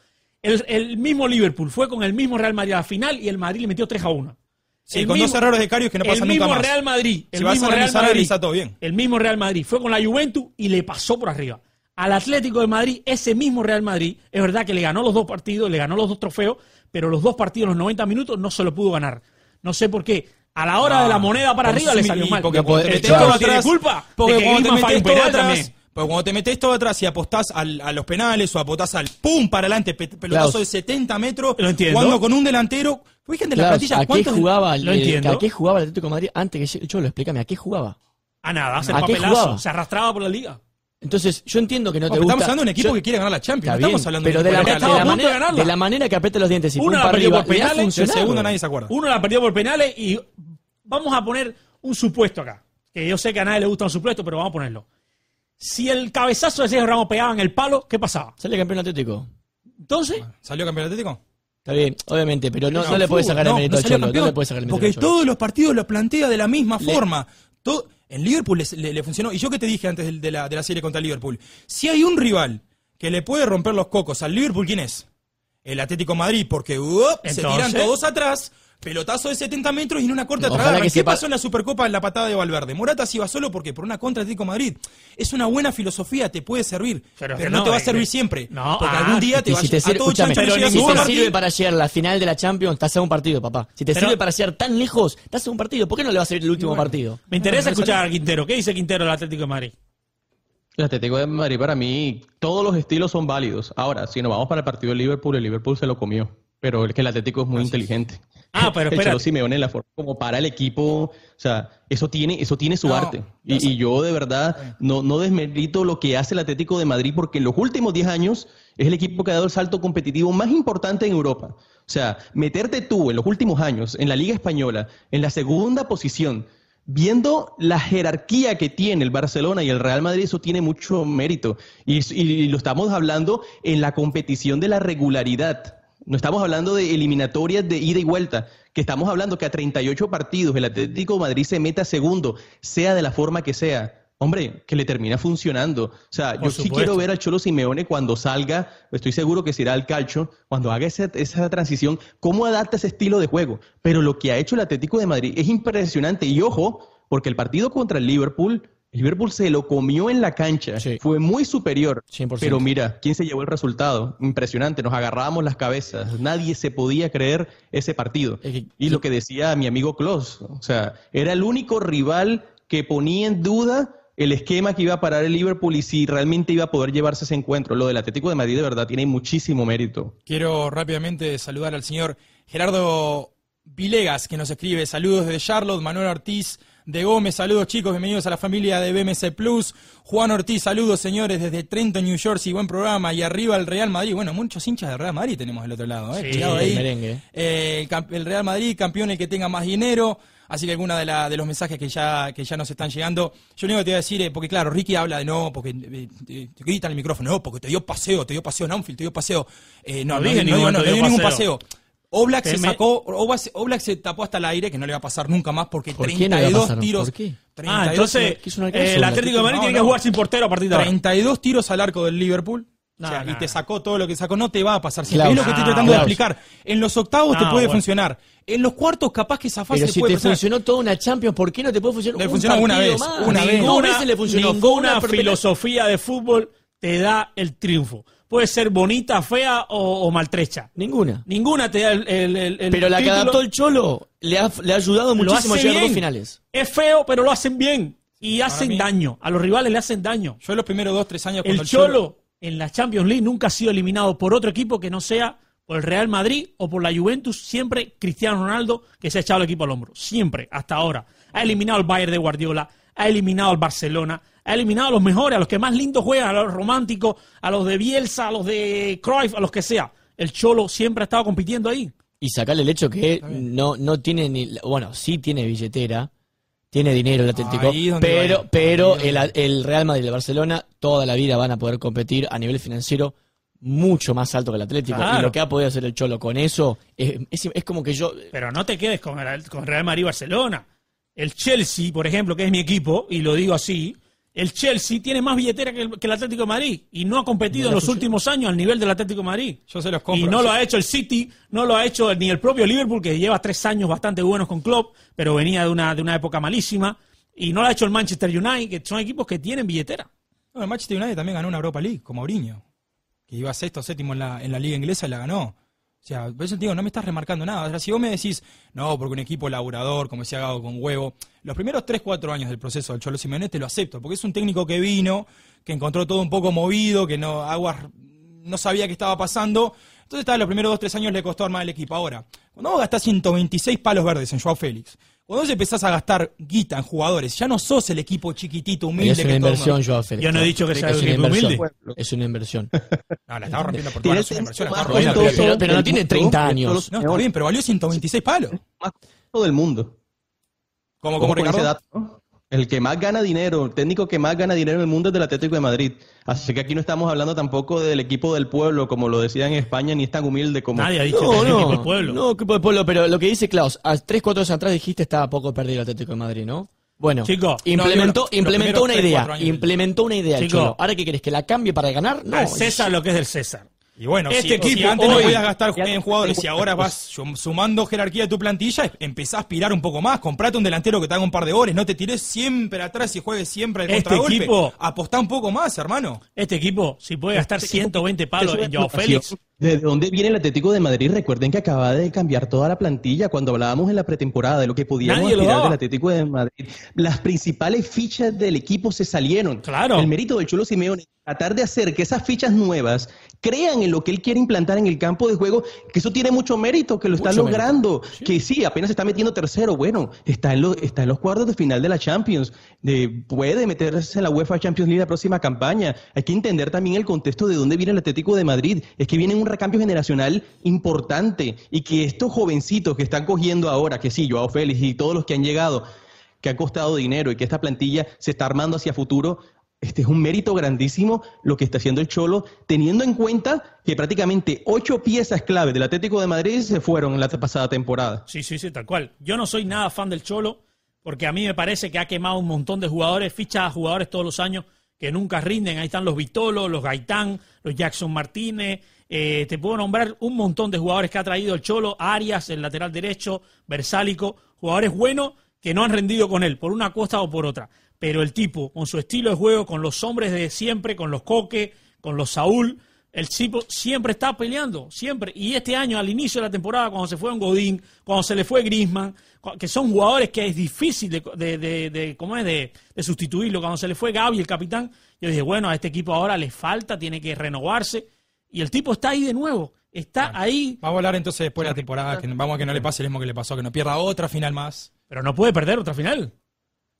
El, el mismo Liverpool fue con el mismo Real Madrid a la final y el Madrid le metió 3 a 1. Sí, con dos errores de Carios que no pasan nunca más. Real Madrid, el mismo Real Madrid, todo bien. El mismo Real Madrid fue con la Juventus y le pasó por arriba. Al Atlético de Madrid, ese mismo Real Madrid, es verdad que le ganó los dos partidos, le ganó los dos trofeos, pero los dos partidos, los 90 minutos, no se lo pudo ganar. No sé por qué. A la hora de la moneda para arriba le salió mal. Porque, porque, no tiene culpa. Porque cuando te metes todo atrás, porque cuando te metes todo atrás y apostás a los penales o apostás al pum para adelante, pelotazo de 70 metros, jugando con un delantero. Fíjate la plantilla. ¿A qué jugaba el, ¿A qué jugaba el Atlético de Madrid antes que yo, lo explícame? ¿A qué jugaba? A nada, a papelazo, se arrastraba por la liga. Entonces, yo entiendo que no te gusta. Estamos hablando de un equipo que quiere ganar la Champions. estamos hablando pero de, la, manera, de la manera que aprieta los dientes y Uno la perdió por penales, el segundo nadie se acuerda. Uno la perdió por penales y vamos a poner un supuesto acá. Que yo sé que a nadie le gusta un supuesto, pero vamos a ponerlo. Si el cabezazo de Sergio Ramos pegaba en el palo, ¿qué pasaba? Sale campeón atlético. Entonces. ¿Salió campeón atlético? Está bien, obviamente, pero no, no, le puedes sacar el mérito al Cholo. No le puedes sacar el mérito Porque todos los partidos lo plantea de la misma forma. Todo, en Liverpool le, funcionó. Y yo que te dije antes de la, de la serie contra Liverpool. Si hay un rival que le puede romper los cocos al Liverpool, ¿quién es? El Atlético Madrid, porque se tiran todos atrás Pelotazo de 70 metros y en una corta tragada. ¿Qué pasó en la Supercopa en la patada de Valverde? Morata se iba solo porque por una contra Atlético Madrid. Es una buena filosofía, te puede servir, pero, no, te va a servir siempre. No, porque algún día te va si a todo chancho pero Si te sirve para llegar a la final de la Champions, estás a un partido, papá. Si te sirve para llegar tan lejos, estás a un partido. ¿Por qué no le va a servir el último partido? Me interesa escuchar a Quintero. ¿Qué dice Quintero del Atlético de Madrid? El Atlético de Madrid para mí, todos los estilos son válidos. Ahora, si nos vamos para el partido de Liverpool, el Liverpool se lo comió. Pero es que el Atlético es muy inteligente. Ah, pero espera. El Simeone, la forma como para el equipo, o sea, eso tiene, eso tiene su arte. Y, yo de verdad no, no desmerito lo que hace el Atlético de Madrid porque en los últimos 10 años es el equipo que ha dado el salto competitivo más importante en Europa. O sea, meterte tú en los últimos años en la Liga Española, en la segunda posición, viendo la jerarquía que tiene el Barcelona y el Real Madrid, eso tiene mucho mérito. y lo estamos hablando en la competición de la regularidad. No estamos hablando de eliminatorias de ida y vuelta, que estamos hablando que a 38 partidos el Atlético de Madrid se meta segundo, sea de la forma que sea. Hombre, que le termina funcionando. O sea, yo sí quiero ver al Cholo Simeone cuando salga, estoy seguro que será al calcho, cuando haga esa, esa transición, cómo adapta ese estilo de juego. Pero lo que ha hecho el Atlético de Madrid es impresionante. Y ojo, porque el partido contra el Liverpool Liverpool se lo comió en la cancha. Fue muy superior. Pero mira, ¿quién se llevó el resultado? Impresionante. Nos agarrábamos las cabezas. Nadie se podía creer ese partido. y lo que decía mi amigo Klaus, o sea, era el único rival que ponía en duda el esquema que iba a parar el Liverpool y si realmente iba a poder llevarse ese encuentro. Lo del Atlético de Madrid de verdad tiene muchísimo mérito. Quiero rápidamente saludar al señor Gerardo Vilegas, que nos escribe saludos de Charlotte, Manuel Ortiz de Gómez, saludos chicos, bienvenidos a la familia de BMC Plus. Juan Ortiz, saludos señores desde Trenton, New Jersey, buen programa. Y arriba el Real Madrid, bueno, muchos hinchas del Real Madrid tenemos del otro lado, ¿eh? Sí, ahí. el merengue. Eh, el, el Real Madrid, campeón el que tenga más dinero. Así que algunos de, la, de los mensajes que ya, que ya nos están llegando, yo lo único que te voy a decir es, porque claro, Ricky habla de no, porque eh, eh, te grita en el micrófono, no, porque te dio paseo, te dio paseo en Anfield, te dio paseo. Eh, no, No no, dije no, ningún no, no, dio dio ningún paseo. paseo. Oblak se me- sacó, Oblak, Oblak se tapó hasta el aire, que no le va a pasar nunca más, porque ¿Por qué no le va a 32 pasar? tiros. ¿Por qué? 32 Ah, entonces eh, el Atlético de Madrid no, tiene que jugar sin portero a partir de ahora. 32 tiros al arco del Liverpool. No, o sea, no, y te sacó todo lo que sacó, no te va a pasar es lo que estoy tratando de explicar. En los octavos te puede bueno. funcionar. En los cuartos, capaz que esa fase Pero si puede te funcionar. funcionó toda una Champions, ¿por qué no te puede funcionar Le un funcionó una vez, más? una vez. Dos veces le funcionó. Ninguna filosofía de fútbol te da el triunfo. Puede ser bonita, fea o, o maltrecha. Ninguna. Ninguna te da el, el- el- el Pero la que adaptó el Cholo le ha, le ha ayudado muchísimo a llegar a dos finales. Es feo, pero lo hacen bien. Y para hacen mí- daño. A los rivales le hacen daño. Yo los primeros dos, tres años El cuando Cholo en la Champions League nunca ha sido eliminado por otro equipo que no sea por el Real Madrid o por la Juventus. Siempre Cristiano Ronaldo que se ha echado el equipo al hombro. Siempre, hasta ahora. Ha eliminado al Bayern de Guardiola, ha eliminado al Barcelona, ha eliminado a los mejores, a los que más lindos juegan, a los románticos, a los de Bielsa, a los de Cruyff, a los que sea. El Cholo siempre ha estado compitiendo ahí. Y sacarle el hecho que no, no tiene ni. Bueno, sí tiene billetera, tiene dinero el Atlético, pero, pero el, el Real Madrid y el Barcelona toda la vida van a poder competir a nivel financiero mucho más alto que el Atlético. Claro. Y lo que ha podido hacer el Cholo con eso es, es- es como que yo. Pero no te quedes con el con Real Madrid y Barcelona. El Chelsea, por ejemplo, que es mi equipo, y lo digo así, el Chelsea tiene más billetera que el, que el Atlético de Madrid y no ha competido en los últimos años al nivel del Atlético de Madrid. Yo se los compro. Y no lo ha hecho el City, no lo ha hecho ni el propio Liverpool, que lleva tres años bastante buenos con Klopp, pero venía de una, de una época malísima. Y no lo ha hecho el Manchester United, que son equipos que tienen billetera. No, el Manchester United también ganó una Europa League, como Mourinho. Que iba sexto o séptimo en la, en la liga inglesa y la ganó. O sea, por eso te digo, no me estás remarcando nada. O sea, si vos me decís, no, porque un equipo laburador, como decía Gago, con huevo, los primeros 3, 4 años del proceso del Cholo Simeone te lo acepto, porque es un técnico que vino, que encontró todo un poco movido, que no, Aguas no sabía qué estaba pasando. Entonces, estaba, los primeros 2, 3 años le costó armar el equipo. Ahora, cuando vos gastás 126 palos verdes en Joao Félix, cuando vos empezás a gastar guita en jugadores, ya no sos el equipo chiquitito, humilde Es una que todo el inversión, Joao Félix. Yo no he dicho que sea es un equipo humilde. Es una inversión. No, la estaba rompiendo por todas las inversiones. pero- pero no tiene mundo 30 de años. No, está bien, pero valió 126 palos. más costoso del mundo. Como, como Ricardo. El que más gana dinero, el técnico que más gana dinero en el mundo es del Atlético de Madrid. Así que aquí no estamos hablando tampoco del equipo del pueblo, como lo decían en España, ni es tan humilde como... Nadie ha dicho No, que es no, equipo del pueblo. no, equipo del pueblo, pero lo que dice Klaus, a 3, 4 años atrás dijiste estaba poco perdido el Atlético de Madrid, ¿no? Bueno, Chico, implementó, no, implementó una tres, idea, cuatro implementó una idea. Cholo. Ahora qué querés, que la cambie para ganar? No. Al César lo que es del César. Y bueno, Este si, equipo si antes no podías gastar en jugadores y ahora vas sum- sumando jerarquía de tu plantilla, empezás a aspirar un poco más. Comprate un delantero que te haga un par de goles. No te tires siempre atrás y juegues siempre al Este contragolpe. equipo- Apostá un poco más, hermano. Este equipo, si puede gastar 120 palos en Joao. Félix, ¿De dónde viene el Atlético de Madrid? Recuerden que acaba de cambiar toda la plantilla cuando hablábamos en la pretemporada de lo que podíamos Nadie aspirar del Atlético de Madrid. Las principales fichas del equipo se salieron. Claro. El mérito del Cholo Simeone tratar de hacer que esas fichas nuevas crean en lo que él quiere implantar en el campo de juego, que eso tiene mucho mérito, que lo está Mucho logrando, que sí, apenas se está metiendo tercero, bueno, está en, los está en los cuartos de final de la Champions, de- puede meterse en la UEFA Champions League la próxima campaña. Hay que entender también el contexto de dónde viene el Atlético de Madrid, es que viene un recambio generacional importante y que estos jovencitos que están cogiendo ahora, que sí, Joao Félix y todos los que han llegado, que ha costado dinero y que esta plantilla se está armando hacia futuro, este es un mérito grandísimo lo que está haciendo el Cholo, teniendo en cuenta que prácticamente ocho piezas clave del Atlético de Madrid se fueron en la pasada temporada. Sí, sí, sí, tal cual. Yo no soy nada fan del Cholo, porque a mí me parece que ha quemado un montón de jugadores, ficha a jugadores todos los años que nunca rinden. Ahí están los Vitolo, los Gaitán, los Jackson Martínez. eh, te puedo nombrar un montón de jugadores que ha traído el Cholo, Arias, el lateral derecho, Versálico, jugadores buenos que no han rendido con él, por una costa o por otra. Pero el tipo, con su estilo de juego, con los hombres de siempre, con los Coque, con los Saúl, el tipo siempre está peleando, siempre. Y este año, al inicio de la temporada, cuando se fue un Godín, cuando se le fue Grisman, que son jugadores que es difícil de, de, de- de- ¿cómo es? de, de sustituirlo, cuando se le fue Gaby, el capitán, yo dije, bueno, a este equipo ahora le falta, tiene que renovarse. Y el tipo está ahí de nuevo. está ahí. Vamos a hablar entonces después de la temporada, que vamos a que no le pase lo mismo que le pasó, que no pierda otra final más. Pero no puede perder otra final.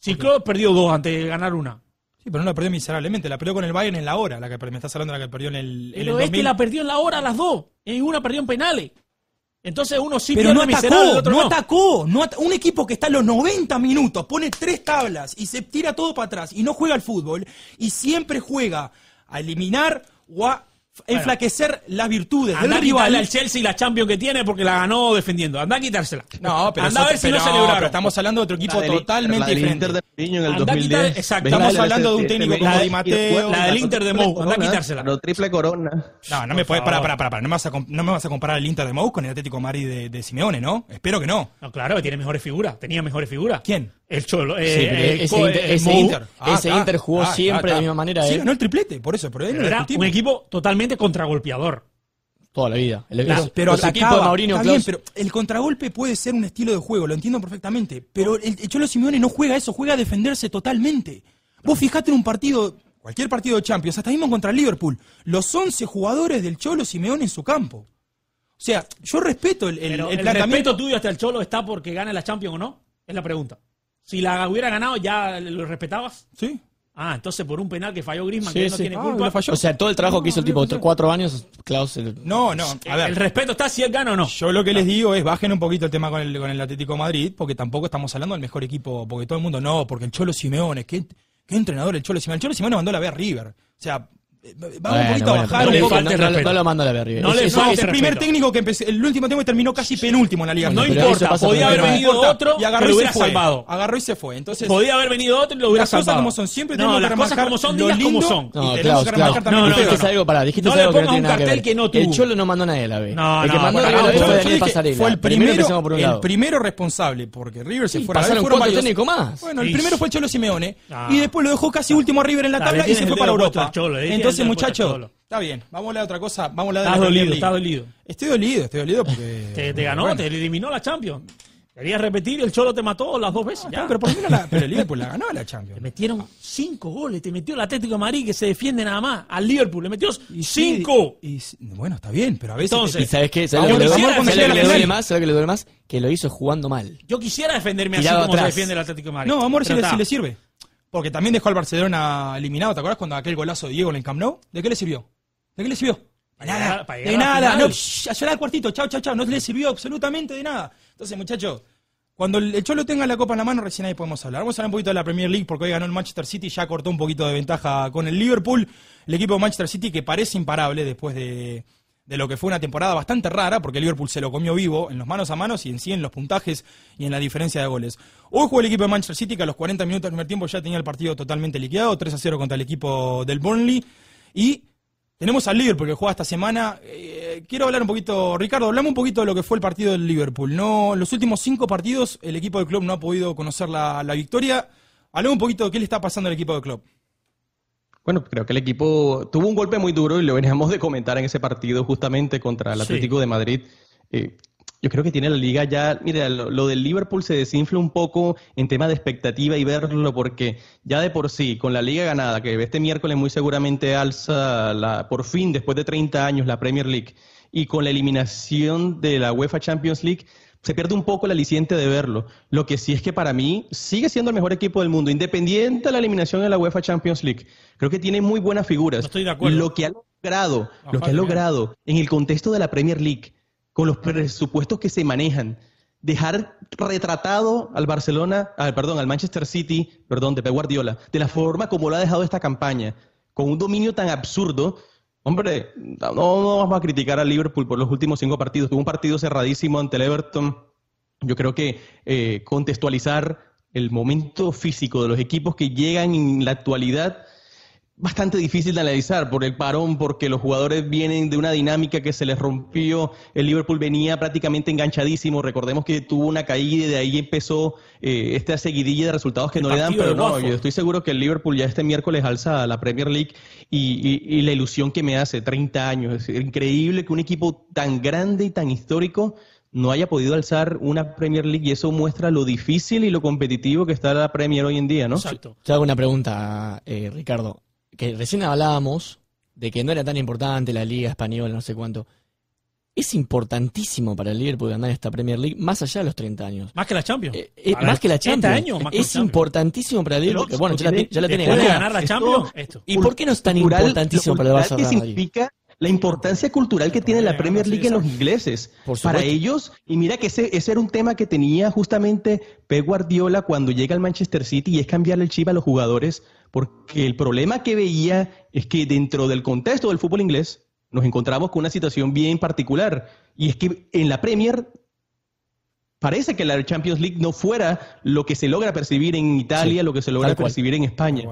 Si Klopp perdió dos antes de ganar una. Sí, pero no la perdió miserablemente, la perdió con el Bayern en la hora, la que me estás hablando de la que perdió en el, en Pero el es que 2000. la perdió en la hora las dos. Y una perdió en penales. Entonces uno sí Pero pierde no el atacó, otro no, no. atacó. no at- un equipo que está a los 90 minutos, pone tres tablas y se tira todo para atrás y no juega al fútbol y siempre juega a eliminar o a enflaquecer las virtudes del rival. al Chelsea la Champions que tiene porque la ganó defendiendo. Andá a quitársela. No, pero, Andá a ver si pero no no, celebraron. pero estamos hablando de otro equipo del- totalmente la del diferente. Inter de Mourinho en el Andá a quitar- 2010. exacto, estamos hablando de un técnico como Di Matteo. La del Inter de Mou, andá a quitársela. ganó triple corona. No, no me puedes, para, para, para, para, no me vas a, no me vas a comparar el Inter de Mou con el Atlético de, de Simeone, ¿no? Espero que no. No, claro, que tiene mejores figuras. Tenía mejores figuras. ¿Quién? El Cholo. eh, Sí, eh, ese co- Inter- eh, ese Mou. Inter- Ese Inter jugó siempre de la misma manera, Sí, ganó el triplete, por eso, pero él no Pero lo era discutimos. un equipo totalmente contragolpeador. Toda la vida. El, Pero, los- pero los atacaba, de Mourinho, está bien, Klaus, pero el contragolpe puede ser un estilo de juego, lo entiendo perfectamente. Pero el, el Cholo Simeone no juega eso, juega a defenderse totalmente. Vos fijate en un partido, cualquier partido de Champions, hasta mismo contra el Liverpool, los 11 jugadores del Cholo Simeone en su campo. O sea, yo respeto el, el, el el, planteamiento. respeto tuyo hasta el Cholo está porque gane la Champions o no. Es la pregunta. Si la hubiera ganado, ¿ya lo respetabas? Sí. Ah, entonces por un penal que falló Griezmann, Sí, que él no sí. tiene Ah, culpa. falló. O sea, todo el trabajo que hizo el tipo cuatro años, Klaus. el- No, no, a ver. El respeto está si él gana o no. Yo lo que les digo es bajen un poquito el tema con el, con el Atlético de Madrid, porque tampoco estamos hablando del mejor equipo, porque todo el mundo no, porque el Cholo Simeone, ¿qué, qué entrenador el Cholo Simeone? El Cholo Simeone mandó la B a River. O sea, vamos Bueno, un poquito bueno, a bajar no un poco. no, respeto. no lo manda a la Berry. No No, el primer técnico que empecé, el último técnico terminó casi penúltimo en la liga. No importa, podía haber No venido otro y agarró lo y se hubiera fue. salvado. Agarró y se fue. Entonces, Podía haber venido otro y lo hubiera las cosas salvado. como son, siempre no, las cosas como son, digas como son. No, remarcar también No, no, dijiste ¿no? algo, pará, dijiste No algo que no tiene nada ver. no. El Cholo no mandó a nadie a la B. No, el que no, mandó a la B no, fue fue el Primero el primero responsable porque River se fuera a la B, pasaron más. Bueno, el primero fue el Cholo Simeone y después lo dejó casi último a River en la tabla y se fue para Europa. tienes Entonces, muchachos, está bien, vamos a hablar de otra cosa, vamos a hablar de Estás la dolido, estás dolido. Estoy dolido, estoy dolido porque Te, te ganó, bueno. te eliminó la Champions. Querías repetir y el Cholo te mató las dos veces. Ya. pero por la, pero el Liverpool la ganó la Champions. Le metieron cinco goles, te metió el Atlético de Madrid que se defiende nada más. Al Liverpool le metió Y sí, cinco. y bueno, está bien, pero a veces Entonces, ¿Y sabes qué? ¿Sabes lo que le duele- con ¿sabes llegar lo a que la le duele final. más? ¿Sabes lo que le duele más? Que lo hizo jugando mal. Yo quisiera defenderme así Tirado como se atrás. defiende el Atlético de Madrid. No, vamos a ver si le, si le sirve. Porque también dejó al Barcelona eliminado, ¿te acuerdas cuando aquel golazo de Diego en el Camp Nou? ¿De qué le sirvió? ¿De qué le sirvió? De Para nada, llegar- para de nada, no, shh, a llorar al cuartito, chao, chao, chao, no le sirvió absolutamente de nada. Entonces, muchachos, cuando el Cholo tenga la copa en la mano, recién ahí podemos hablar. Vamos a hablar un poquito de la Premier League porque hoy ganó el Manchester City, ya cortó un poquito de ventaja con el Liverpool. El equipo de Manchester City que parece imparable después de, de lo que fue una temporada bastante rara, porque Liverpool se lo comió vivo en los manos a manos y en sí en los puntajes y en la diferencia de goles. Hoy jugó el equipo de Manchester City que a los 40 minutos del primer tiempo ya tenía el partido totalmente liquidado, 3 a 0 contra el equipo del Burnley. Y tenemos al Liverpool que juega esta semana. Eh, quiero hablar un poquito, Ricardo, hablamos un poquito de lo que fue el partido del Liverpool. No, los últimos cinco partidos el equipo del club no ha podido conocer la, la victoria. Hablamos un poquito de qué le está pasando al equipo del club. Bueno, creo que el equipo tuvo un golpe muy duro y lo veníamos de comentar en ese partido justamente contra el Sí. Atlético de Madrid. Eh, yo creo que tiene la liga ya, mira, lo, lo del Liverpool se desinfla un poco en tema de expectativa y verlo porque ya de por sí, con la liga ganada, que este miércoles muy seguramente alza la, por fin después de 30 años la Premier League y con la eliminación de la UEFA Champions League, se pierde un poco el aliciente de verlo. Lo que sí es que para mí sigue siendo el mejor equipo del mundo, independiente de la eliminación en la UEFA Champions League. Creo que tiene muy buenas figuras. No estoy de acuerdo. Lo que ha logrado, lo que ha logrado en el contexto de la Premier League, con los presupuestos que se manejan, dejar retratado al Barcelona, al, perdón, al Manchester City, perdón, de Pep Guardiola, de la forma como lo ha dejado esta campaña, con un dominio tan absurdo. Hombre, no, vamos a criticar al Liverpool por los últimos cinco partidos. Tuvo un partido cerradísimo ante el Everton. Yo creo que eh, contextualizar el momento físico de los equipos que llegan en la actualidad bastante difícil de analizar por el parón, porque los jugadores vienen de una dinámica que se les rompió. El Liverpool venía prácticamente enganchadísimo. Recordemos que tuvo una caída y de ahí empezó eh, esta seguidilla de resultados que El no le dan. Pero no, Watford. yo estoy seguro que el Liverpool ya este miércoles alza a la Premier League y, y- y la ilusión que me hace, 30 años. Es increíble que un equipo tan grande y tan histórico no haya podido alzar una Premier League y eso muestra lo difícil y lo competitivo que está la Premier hoy en día, ¿no? Exacto. Te hago una pregunta, eh, Ricardo. Que recién hablábamos de que no era tan importante la Liga Española, no sé cuánto. es importantísimo para el Liverpool ganar esta Premier League más allá de los 30 años. Más que la Champions. Eh, eh, más que la este Champions. año, más que es Champions. importantísimo para el Liverpool. que, bueno, ya la, ya la tiene ganada. ganar la Champions, esto. ¿Y por qué no es tan Cultural- importantísimo lo para el Barça Madrid? significa la importancia cultural que tiene la Premier League en los ingleses. Por Para ellos, y mira que ese, ese era un tema que tenía justamente Pep Guardiola cuando llega al Manchester City y es cambiarle el chip a los jugadores, porque el problema que veía es que dentro del contexto del fútbol inglés nos encontramos con una situación bien particular, y es que en la Premier parece que la Champions League no fuera lo que se logra percibir en Italia, Sí, lo que se logra percibir en España.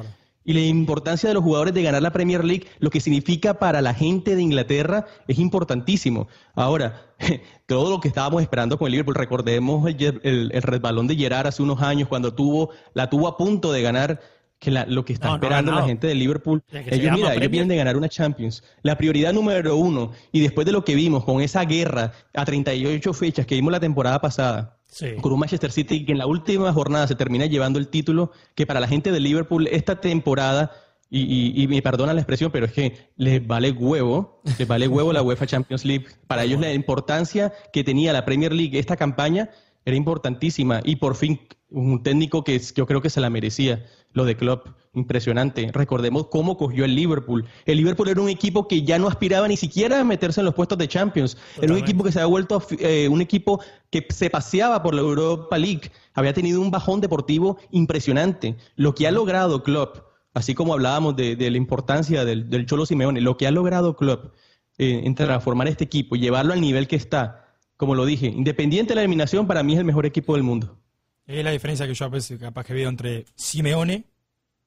Y la importancia de los jugadores de ganar la Premier League, lo que significa para la gente de Inglaterra, es importantísimo. Ahora, todo lo que estábamos esperando con el Liverpool, recordemos el, el- el resbalón de Gerard hace unos años, cuando tuvo, la tuvo a punto de ganar, que la- lo que está No, no ha esperando la gente de Liverpool, que ellos, mira, vienen de ganar una Champions. La prioridad número uno, y después de lo que vimos con esa guerra a 38 fechas que vimos la temporada pasada, Sí. con un Manchester City que en la última jornada se termina llevando el título, que para la gente de Liverpool esta temporada, y, y- y me perdona la expresión, pero es que les vale huevo, les vale huevo la UEFA Champions League. Para ellos la importancia que tenía la Premier League esta campaña era importantísima y por fin un técnico que yo creo que se la merecía, lo de Klopp, impresionante. Recordemos cómo cogió el Liverpool. El Liverpool era un equipo que ya no aspiraba ni siquiera a meterse en los puestos de Champions. Era un equipo que se había vuelto eh, un equipo que se paseaba por la Europa League. Había tenido un bajón deportivo impresionante. Lo que ha logrado Klopp, así como hablábamos de, de la importancia del, del Cholo Simeone, lo que ha logrado Klopp eh, en transformar este equipo y llevarlo al nivel que está, como lo dije, independiente de la eliminación, para mí es el mejor equipo del mundo. Es la diferencia que yo a veces capaz que veo entre Simeone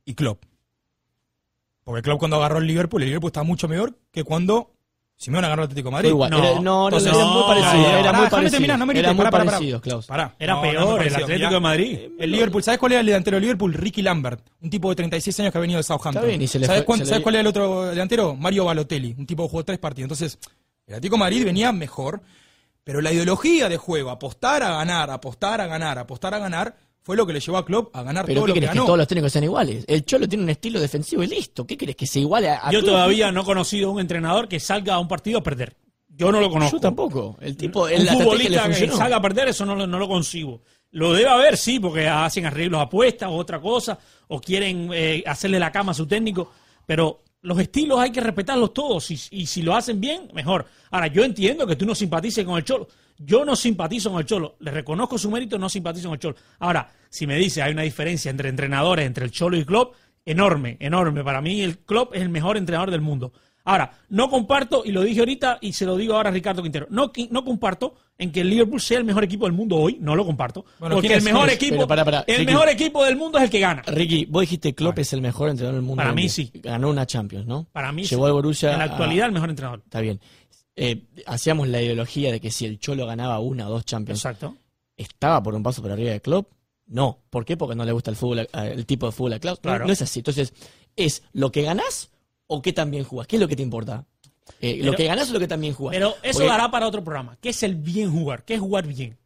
y Klopp. Porque Klopp cuando agarró el Liverpool, el Liverpool estaba mucho mejor que cuando Simeone agarró el Atlético de Madrid. Igual. No. Era, no, no, era muy No, parecido. era muy parecido. terminar, no me grites, Era muy pará, parecido, Klaus. Pará. Era No, peor el. Atlético Mirá, de Madrid. El Liverpool, ¿sabes cuál era el delantero del Liverpool? Ricky Lambert, un tipo de 36 años que ha venido de Southampton. Está bien, y se le ¿Sabes, fue- cuán- se le- ¿sabes cuál era el otro delantero? Mario Balotelli, un tipo que jugó tres partidos. Entonces, el Atlético de Madrid venía mejor, pero la ideología de juego, apostar a ganar, apostar a ganar, apostar a ganar, fue lo que le llevó a Klopp a ganar Pero todo ¿qué lo que querés que ganó. todos los técnicos sean iguales? El Cholo tiene un estilo defensivo y listo. ¿Qué querés que se iguale a, a Yo todavía no he conocido un entrenador que salga a un partido a perder. Yo no lo conozco. Yo tampoco. El tipo, un el, futbolista que salga a perder, eso no, lo- no lo concibo. Lo debe haber, sí, porque hacen arreglos apuestas o otra cosa, o quieren eh, hacerle la cama a su técnico, pero los estilos hay que respetarlos todos, y, si lo hacen bien, mejor. Ahora, yo entiendo que tú no simpatices con el Cholo. Yo no simpatizo con el Cholo. Le reconozco su mérito, no simpatizo con el Cholo. Ahora, si me dice hay una diferencia entre entrenadores, entre el Cholo y Klopp, enorme, enorme. Para mí el Klopp es el mejor entrenador del mundo. Ahora, no comparto, y lo dije ahorita y se lo digo ahora a Ricardo Quintero, no, no comparto en que el Liverpool sea el mejor equipo del mundo hoy, no lo comparto. Bueno, porque ¿quién el mejor equipo, pará, el Ricky. mejor equipo del mundo es el que gana. Ricky, vos dijiste Klopp es el mejor entrenador del mundo. Para mí sí. Ganó una Champions, ¿no? Para mí, Llevó sí. al Borussia en la a- actualidad, el mejor entrenador. Está bien. Eh, hacíamos la ideología de que si el Cholo ganaba una o dos Champions, Exacto. ¿estaba por un paso por arriba de Klopp? No. ¿Por qué? Porque no le gusta el fútbol, a- el tipo de fútbol a Klopp. No- Claro. No, es así. Entonces, ¿es lo que ganás o qué también jugás? ¿Qué es lo que te importa? Eh, Pero- ¿Lo que ganás o lo que también jugás? Pero eso Porque- dará para otro programa. ¿Qué es el bien jugar? ¿Qué es jugar bien?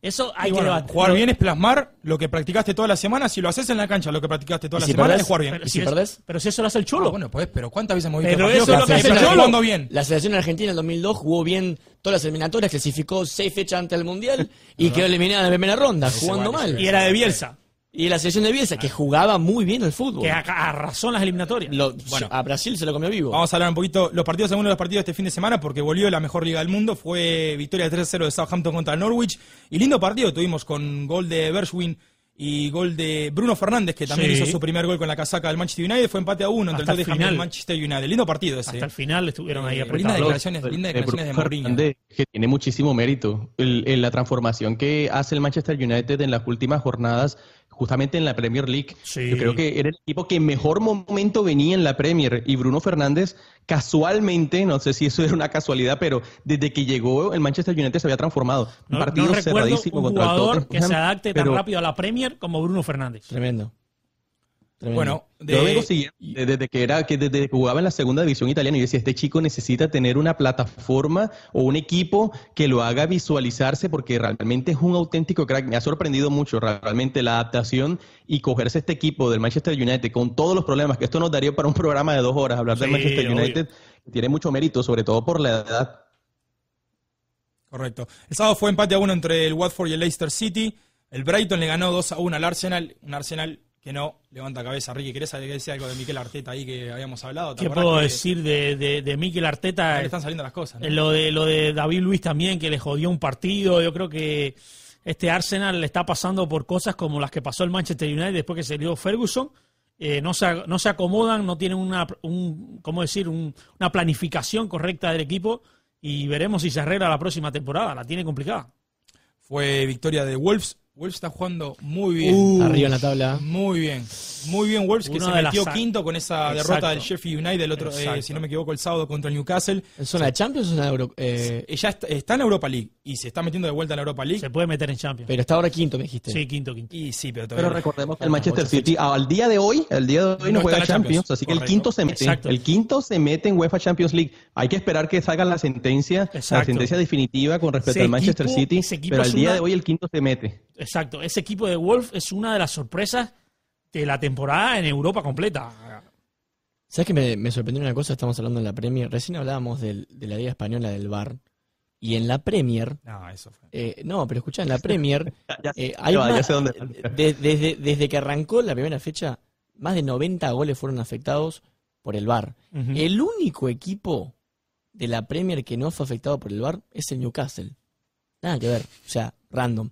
Eso hay que debatir. jugar bien es plasmar lo que practicaste toda la semana. Si lo haces en la cancha, lo que practicaste toda ¿Y la si semana perdés? es jugar bien. Pero ¿Y si es- perdés? Pero si eso lo hace el Ah, chulo. bueno, pues, pero ¿cuántas veces hemos visto Pero eso es lo que hace el Cholo. bien? La selección argentina en 2002 jugó bien todas las eliminatorias, clasificó seis fechas ante el Mundial y quedó eliminada en la primera ronda, jugando mal. Y era de Bielsa, Y la selección de Bielsa, que jugaba muy bien el fútbol. que acá arrasó en las eliminatorias. Lo- Bueno. a Brasil se lo comió vivo. Vamos a hablar un poquito los partidos, algunos de los partidos de este fin de semana, porque volvió la mejor liga del mundo. Fue victoria 3-0 de Southampton contra Norwich. Y lindo partido tuvimos con gol de Bershwin y gol de Bruno Fernández, que también Sí. hizo su primer gol con la casaca del Manchester United. Fue empate a uno entre Hasta el Tottenham y el final. Manchester United. Lindo partido ese. Hasta el final estuvieron ahí Eh, apretados. lindas declaraciones, lindas de declaraciones de Mourinho. Que tiene muchísimo mérito. El- la transformación que hace el Manchester United en las últimas jornadas, justamente en la Premier League. Sí. Yo creo que era el equipo que en mejor momento venía en la Premier. Y Bruno Fernández, casualmente, no sé si eso era una casualidad, pero desde que llegó el Manchester United se había transformado. Un No, partido no recuerdo cerradísimo un contra el jugador que se adapte tan rápido a la Premier como Bruno Fernández. Tremendo. Tremendo. Bueno, de- Yo vengo siguiendo de- desde que era que desde que jugaba en la segunda división italiana y decía este chico necesita tener una plataforma o un equipo que lo haga visualizarse porque realmente es un auténtico crack. Me ha sorprendido mucho realmente la adaptación y cogerse este equipo del Manchester United con todos los problemas que esto nos daría para un programa de dos horas hablar del Sí, Manchester obvio. United. Tiene mucho mérito, sobre todo por la edad. Correcto. El sábado fue empate a uno entre el Watford y el Leicester City. El Brighton le ganó 2 a 1 al Arsenal. Un Arsenal que no levanta cabeza. Ricky, ¿querés decir algo de Miquel Arteta ahí que habíamos hablado? ¿Qué puedo decir de, de, de Miquel Arteta? Le están saliendo las cosas. Lo, de, lo de David Luis también, que le jodió un partido. Yo creo que este Arsenal le está pasando por cosas como las que pasó el Manchester United después que dio Ferguson. Eh, no, se, no se acomodan, no tienen una, un, ¿cómo decir? una planificación correcta del equipo y veremos si se arregla la próxima temporada. La tiene complicada. Fue victoria de Wolves Wolves está jugando muy bien. Uh, arriba en la tabla. Muy bien. Muy bien Wolves, que se metió quinto con esa derrota del Sheffield United, el otro, eh, si no me equivoco, el sábado contra el Newcastle. ¿En zona de Champions o zona de Europa? Eh... Ella está, en Europa League y se está metiendo de vuelta en la Europa League. Se puede meter en Champions. Pero está ahora quinto, me dijiste. Sí, quinto, quinto. Y sí, pero, pero recordemos que el Manchester City al día de hoy, el día de hoy no, juega Champions, así que el quinto se mete. El quinto se mete en UEFA Champions League. Hay que esperar que salga la sentencia, la sentencia definitiva con respecto al Manchester City, pero al día de hoy el quinto se mete. Exacto, ese equipo de Wolf es una de las sorpresas de la temporada en Europa completa. ¿Sabes que me, sorprendió una cosa? Estamos hablando en la Premier. Recién hablábamos de la Liga Española del Bar. Y en la Premier. No, eso fue. Eh, no, pero escucha, en la Premier. Eh, hay desde, desde que arrancó la primera fecha, más de 90 goles fueron afectados por el Bar. El único equipo de la Premier que no fue afectado por el Bar es el Newcastle. Nada que ver. O sea, random.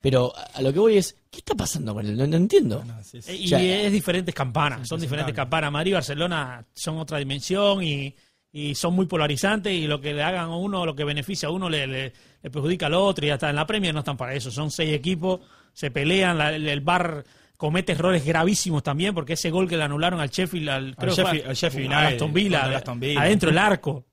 Pero a lo que voy es, ¿qué está pasando con él? No, entiendo. Y es diferentes campanas, son diferentes campanas. Madrid y Barcelona son otra dimensión y, son muy polarizantes y lo que le hagan a uno, lo que beneficia a uno le, perjudica al otro y hasta en la Premier no están para eso. Son seis equipos, se pelean, el, Bar comete errores gravísimos también porque ese gol que le anularon al Sheffield, al, creo Sheffield, a Aston Villa, adentro del arco.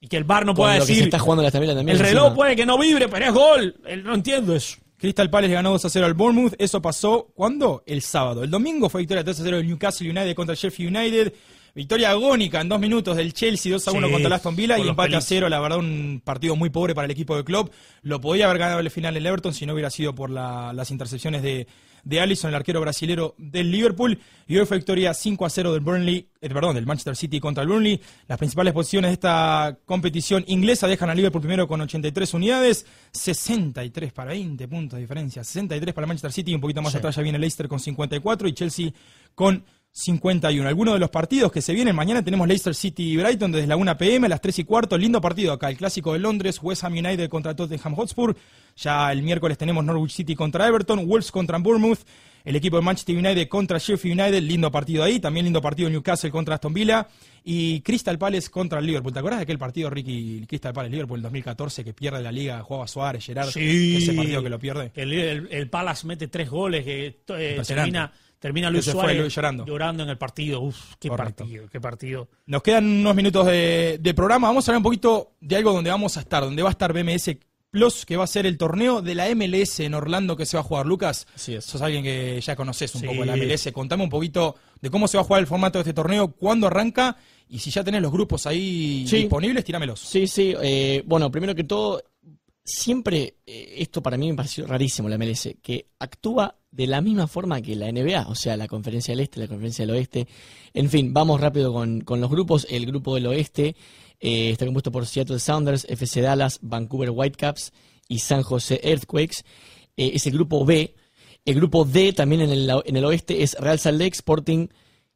Y que el bar no pueda decir. está jugando también, el reloj puede que no vibre, pero es gol. No entiendo eso. Crystal Palace ganó 2 a 0 al Bournemouth. Eso pasó, ¿cuándo? El sábado. El domingo fue victoria 3 a 0 del Newcastle United contra el Sheffield United. Victoria agónica en dos minutos del Chelsea 2 a 1 contra el Aston Villa y empate a 0. La verdad, un partido muy pobre para el equipo de club. Lo podía haber ganado el final el Everton si no hubiera sido por las intercepciones de, de Allison, el arquero brasilero del Liverpool. Y hoy fue victoria 5 a 0 del Burnley, eh, perdón, del Manchester City contra el Burnley. Las principales posiciones de esta competición inglesa dejan al Liverpool primero con 83 unidades, 63 para 20 puntos de diferencia, 63 para el Manchester City un poquito más atrás ya viene Leicester con 54 y Chelsea con 51. Algunos de los partidos que se vienen mañana tenemos Leicester City y Brighton desde la 1 pm a las 3 y cuarto. Lindo partido acá, el clásico de Londres, West Ham United contra Tottenham Hotspur. Ya el miércoles tenemos Norwich City contra Everton, Wolves contra Bournemouth, el equipo de Manchester United contra Sheffield United, lindo partido ahí. También lindo partido Newcastle contra Aston Villa y Crystal Palace contra el Liverpool. ¿Te acuerdas de aquel partido, Ricky, Crystal Palace Liverpool en 2014 que pierde la liga, jugaba Suárez, Gerard? Sí. Ese partido que lo pierde. El, el, Palace mete tres goles que eh, termina Termina Luis Suárez llorando. llorando en el partido. Uf, qué partido, qué partido. Nos quedan unos minutos de, programa. Vamos a hablar un poquito de algo donde vamos a estar, donde va a estar BMS Plus, que va a ser el torneo de la MLS en Orlando que se va a jugar. Lucas, sí, sos alguien que ya conoces un poco poco la MLS. Contame un poquito de cómo se va a jugar el formato de este torneo, cuándo arranca y si ya tenés los grupos ahí disponibles, tíramelos. Sí, sí. Eh, bueno, primero que todo, siempre, eh, esto para mí me pareció rarísimo la MLS, que actúa de la misma forma que la NBA, o sea, la conferencia del este, la conferencia del oeste. En fin, vamos rápido con, los grupos. El grupo del oeste eh, está compuesto por Seattle Sounders, FC Dallas, Vancouver Whitecaps y San José Earthquakes. Eh, es el grupo B. El grupo D también en el, en el oeste es Real Salt Lake, Sporting,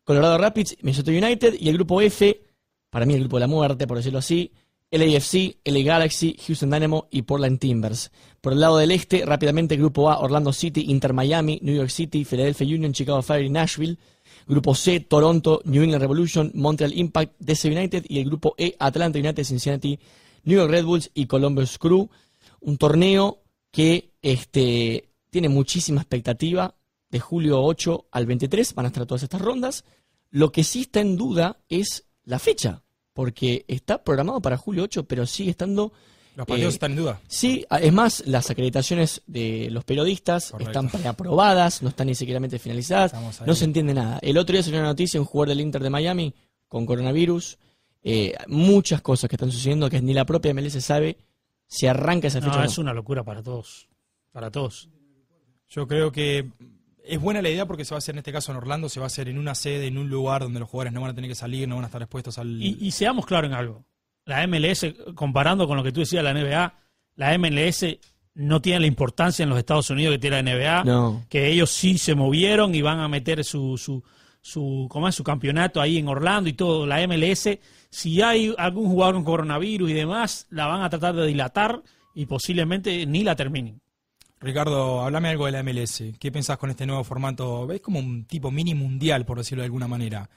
Colorado Rapids, Minnesota United. Y el grupo F, para mí el grupo de la muerte, por decirlo así, LAFC, LA Galaxy, Houston Dynamo y Portland Timbers. Por el lado del este, rápidamente Grupo A, Orlando City, Inter Miami, New York City, Philadelphia Union, Chicago Fire y Nashville. Grupo C, Toronto, New England Revolution, Montreal Impact, DC United y el grupo E, Atlanta United, Cincinnati, New York Red Bulls y Columbus Crew. Un torneo que este, tiene muchísima expectativa. De julio 8 al 23 van a estar todas estas rondas. Lo que sí está en duda es la fecha porque está programado para julio 8, pero sigue estando... Los partidos eh, están en duda. Sí, es más, las acreditaciones de los periodistas están preaprobadas, no están ni siquiera finalizadas, no se entiende nada. El otro día salió una noticia, un jugador del Inter de Miami con coronavirus, eh, muchas cosas que están sucediendo que ni la propia MLS sabe si arranca esa fecha. No, es una locura para todos, para todos. Yo creo que es buena la idea porque se va a hacer en este caso en Orlando, se va a hacer en una sede, en un lugar donde los jugadores no van a tener que salir, no van a estar expuestos al... Y, seamos claros en algo, la MLS, comparando con lo que tú decías, la NBA, la MLS no tiene la importancia en los Estados Unidos que tiene la NBA, No. que ellos sí se movieron y van a meter su, su, su, ¿cómo es? su campeonato ahí en Orlando y todo, la MLS, si hay algún jugador con coronavirus y demás, la van a tratar de dilatar y posiblemente ni la terminen. Ricardo, háblame algo de la MLS. ¿Qué pensás con este nuevo formato? ¿Ves como un tipo mini mundial, por decirlo de alguna manera?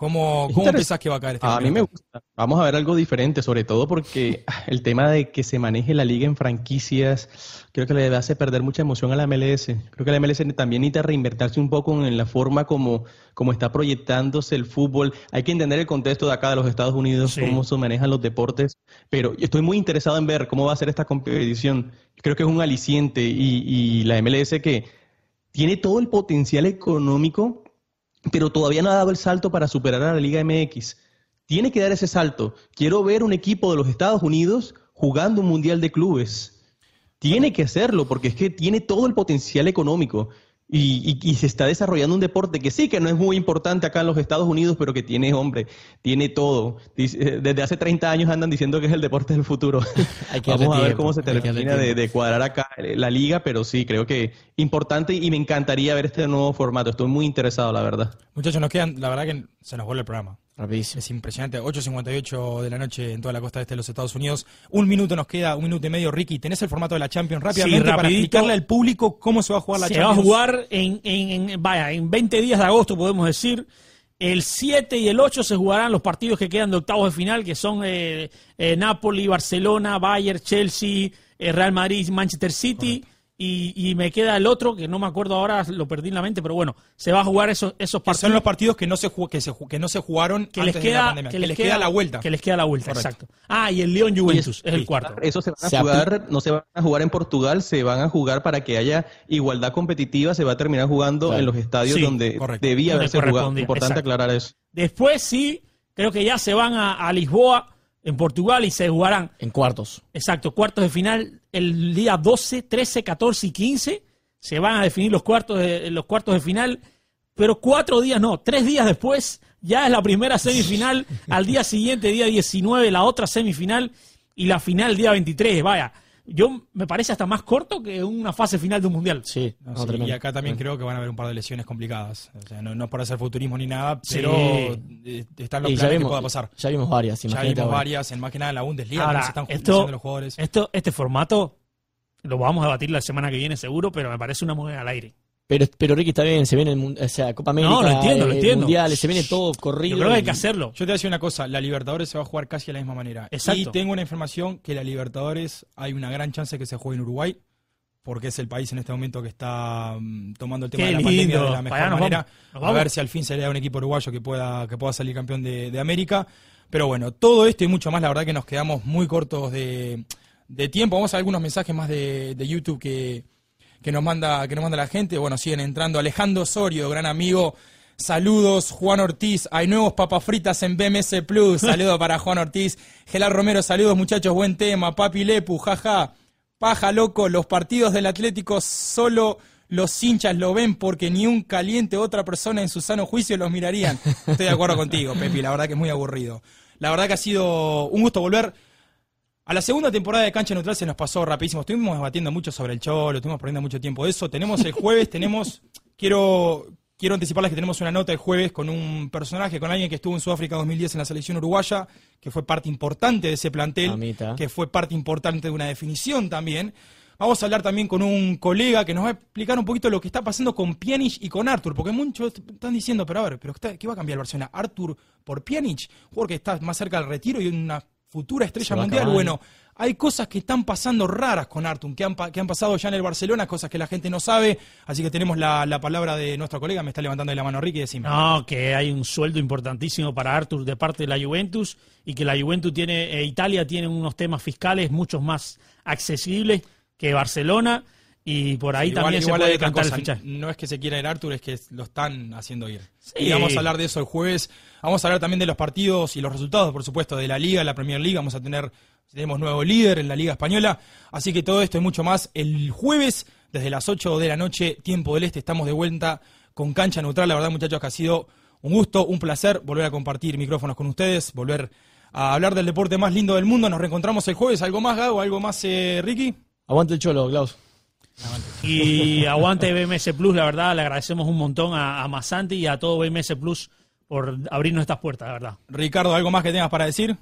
¿Cómo, cómo pensás que va a caer este A mí me gusta. Vamos a ver algo diferente, sobre todo porque el tema de que se maneje la liga en franquicias, creo que le hace perder mucha emoción a la MLS. Creo que la MLS también necesita reinvertirse un poco en la forma como, como está proyectándose el fútbol. Hay que entender el contexto de acá de los Estados Unidos, Sí. cómo se manejan los deportes, pero estoy muy interesado en ver cómo va a ser esta competición. Creo que es un aliciente y, y la MLS que tiene todo el potencial económico pero todavía no ha dado el salto para superar a la Liga MX. Tiene que dar ese salto. Quiero ver un equipo de los Estados Unidos jugando un Mundial de Clubes. Tiene que hacerlo porque es que tiene todo el potencial económico y, y- y se está desarrollando un deporte que sí, que no es muy importante acá en los Estados Unidos, pero que tiene, hombre, tiene todo. Dice- Desde hace 30 años andan diciendo que es el deporte del futuro. Hay que Vamos a ver tiempo, cómo se termina de cuadrar acá la liga, pero sí, creo que importante y me encantaría ver este nuevo formato. Estoy muy interesado, la verdad. Muchachos, nos quedan, la verdad que se nos vuelve el programa. Rapidísimo. Es impresionante. 8.58 de la noche en toda la costa este de los Estados Unidos. Un minuto nos queda, un minuto y medio. Ricky, ¿tenés el formato de la Champions rápidamente para rapidito. explicarle al público cómo se va a jugar la se va a Champions? jugar en, en- en- vaya, en 20 días de agosto, podemos decir. El 7 y el 8 se jugarán los partidos que quedan de octavos de final, que son eh, eh, Napoli, Barcelona, Bayern, Chelsea, eh, Real Madrid, Manchester City. Y, y me queda el otro, que no me acuerdo ahora, lo perdí en la mente, pero bueno, se va a jugar esos, esos Que partidos. son los partidos que no se, que se, que no se jugaron que antes les de la queda, pandemia. que Que, les queda, la vuelta. Que les queda la vuelta, Correcto. exacto. Ah, y el León Juventus, es el cuarto. Eso se van a Se jugar, no se van a jugar en Portugal, se van a jugar para que haya igualdad competitiva, se va a terminar jugando Claro. en los estadios Sí, donde correcto. debía Donde haberse jugado. Importante exacto. aclarar eso. Después sí, creo que ya se van a, a Lisboa, en Portugal, y se jugarán En cuartos. Exacto, cuartos de final el día 12, 13, 14 y 15 se van a definir los cuartos de, los cuartos de final, pero cuatro días no, tres días después ya es la primera semifinal, al día siguiente, día 19, la otra semifinal y la final día 23, vaya. Yo me parece hasta más corto que una fase final de un mundial. Sí. No, sí, y acá también creo que van a haber un par de lesiones complicadas. O sea, no, no es por hacer futurismo ni nada, Sí. pero eh, están los Y planes que vimos, pueda pasar. ya vimos varias, Ya vimos ahora. varias, en más que nada en la Bundesliga, Ahora, se están esto- los jugadores. Esto, este formato lo vamos a debatir la semana que viene seguro, pero me parece una moneda al aire. Pero, pero Ricky está bien, se viene el, o sea, Copa América, No, lo entiendo, lo entiendo. mundiales, se viene todo corrido. Yo creo que hay que hacerlo. Yo te voy a decir una cosa, la Libertadores se va a jugar casi de la misma manera. Exacto. Y tengo una información que la Libertadores hay una gran chance que se juegue en Uruguay, porque es el país en este momento que está mm, tomando el tema Qué de la lindo. pandemia de la mejor allá manera. vamos, A ver si al fin se le da un equipo uruguayo que pueda, que pueda salir campeón de, de América. Pero bueno, todo esto y mucho más, la verdad que nos quedamos muy cortos de, de tiempo. Vamos a ver algunos mensajes más de, de YouTube que, que nos manda que nos manda la gente. Bueno, siguen entrando. Alejandro Osorio, gran amigo. Saludos, Juan Ortiz. Hay nuevos papas fritas en BMS Plus. Saludos para Juan Ortiz. Gelar Romero, saludos muchachos, buen tema. Papi Lepu, jaja. Paja loco, los partidos del Atlético solo los hinchas lo ven porque ni un caliente otra persona en su sano juicio los mirarían. Estoy de acuerdo contigo, Pepi, la verdad que es muy aburrido. La verdad que ha sido un gusto volver. A la segunda temporada de Cancha Neutral se nos pasó rapidísimo. Estuvimos debatiendo mucho sobre el Cholo, estuvimos perdiendo mucho tiempo de eso. Tenemos el jueves, tenemos. Quiero, quiero anticiparles que tenemos una nota el jueves con un personaje, con alguien que estuvo en Sudáfrica 2010 en la selección uruguaya, que fue parte importante de ese plantel, Mamita. que fue parte importante de una definición también. Vamos a hablar también con un colega que nos va a explicar un poquito lo que está pasando con Pjanic y con Arthur, porque muchos están diciendo, pero a ver, pero ¿qué va a cambiar el Barcelona? ¿Arthur por Pjanic? Jugador que está más cerca del retiro y una futura estrella mundial. Bueno, hay cosas que están pasando raras con Arthur, que han, que han pasado ya en el Barcelona, cosas que la gente no sabe, así que tenemos la, la palabra de nuestro colega, me está levantando de la mano Ricky, decime. No, que hay un sueldo importantísimo para Arthur de parte de la Juventus y que la Juventus tiene, eh, Italia tiene unos temas fiscales muchos más accesibles que Barcelona y por ahí Igual- también igual se puede cantar el cosa, fichaje. No es que se quiera ir Arthur, es que lo están haciendo ir. Sí. Y vamos a hablar de eso el jueves. Vamos a hablar también de los partidos y los resultados, por supuesto, de la Liga, la Premier League. Vamos a tener, tenemos nuevo líder en la Liga Española. Así que todo esto y mucho más el jueves, desde las 8 de la noche, tiempo del este, estamos de vuelta con Cancha Neutral. La verdad, muchachos, que ha sido un gusto, un placer volver a compartir micrófonos con ustedes, volver a hablar del deporte más lindo del mundo. Nos reencontramos el jueves. ¿Algo más, Gago? ¿Algo más, eh, Ricky? Aguante el cholo, Klaus. Y aguante BMS Plus, la verdad, le agradecemos un montón a, a Masanti y a todo BMS Plus por abrirnos estas puertas, la verdad. Ricardo, ¿algo más que tengas para decir?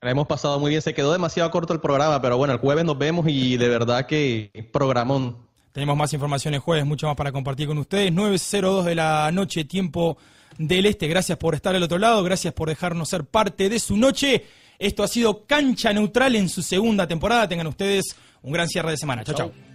La hemos pasado muy bien, se quedó demasiado corto el programa, pero bueno, el jueves nos vemos y de verdad que programón. Tenemos más información el jueves, mucho más para compartir con ustedes. 9.02 de la noche, tiempo del este. Gracias por estar al otro lado, gracias por dejarnos ser parte de su noche. Esto ha sido Cancha Neutral en su segunda temporada. Tengan ustedes un gran cierre de semana. chao. chao.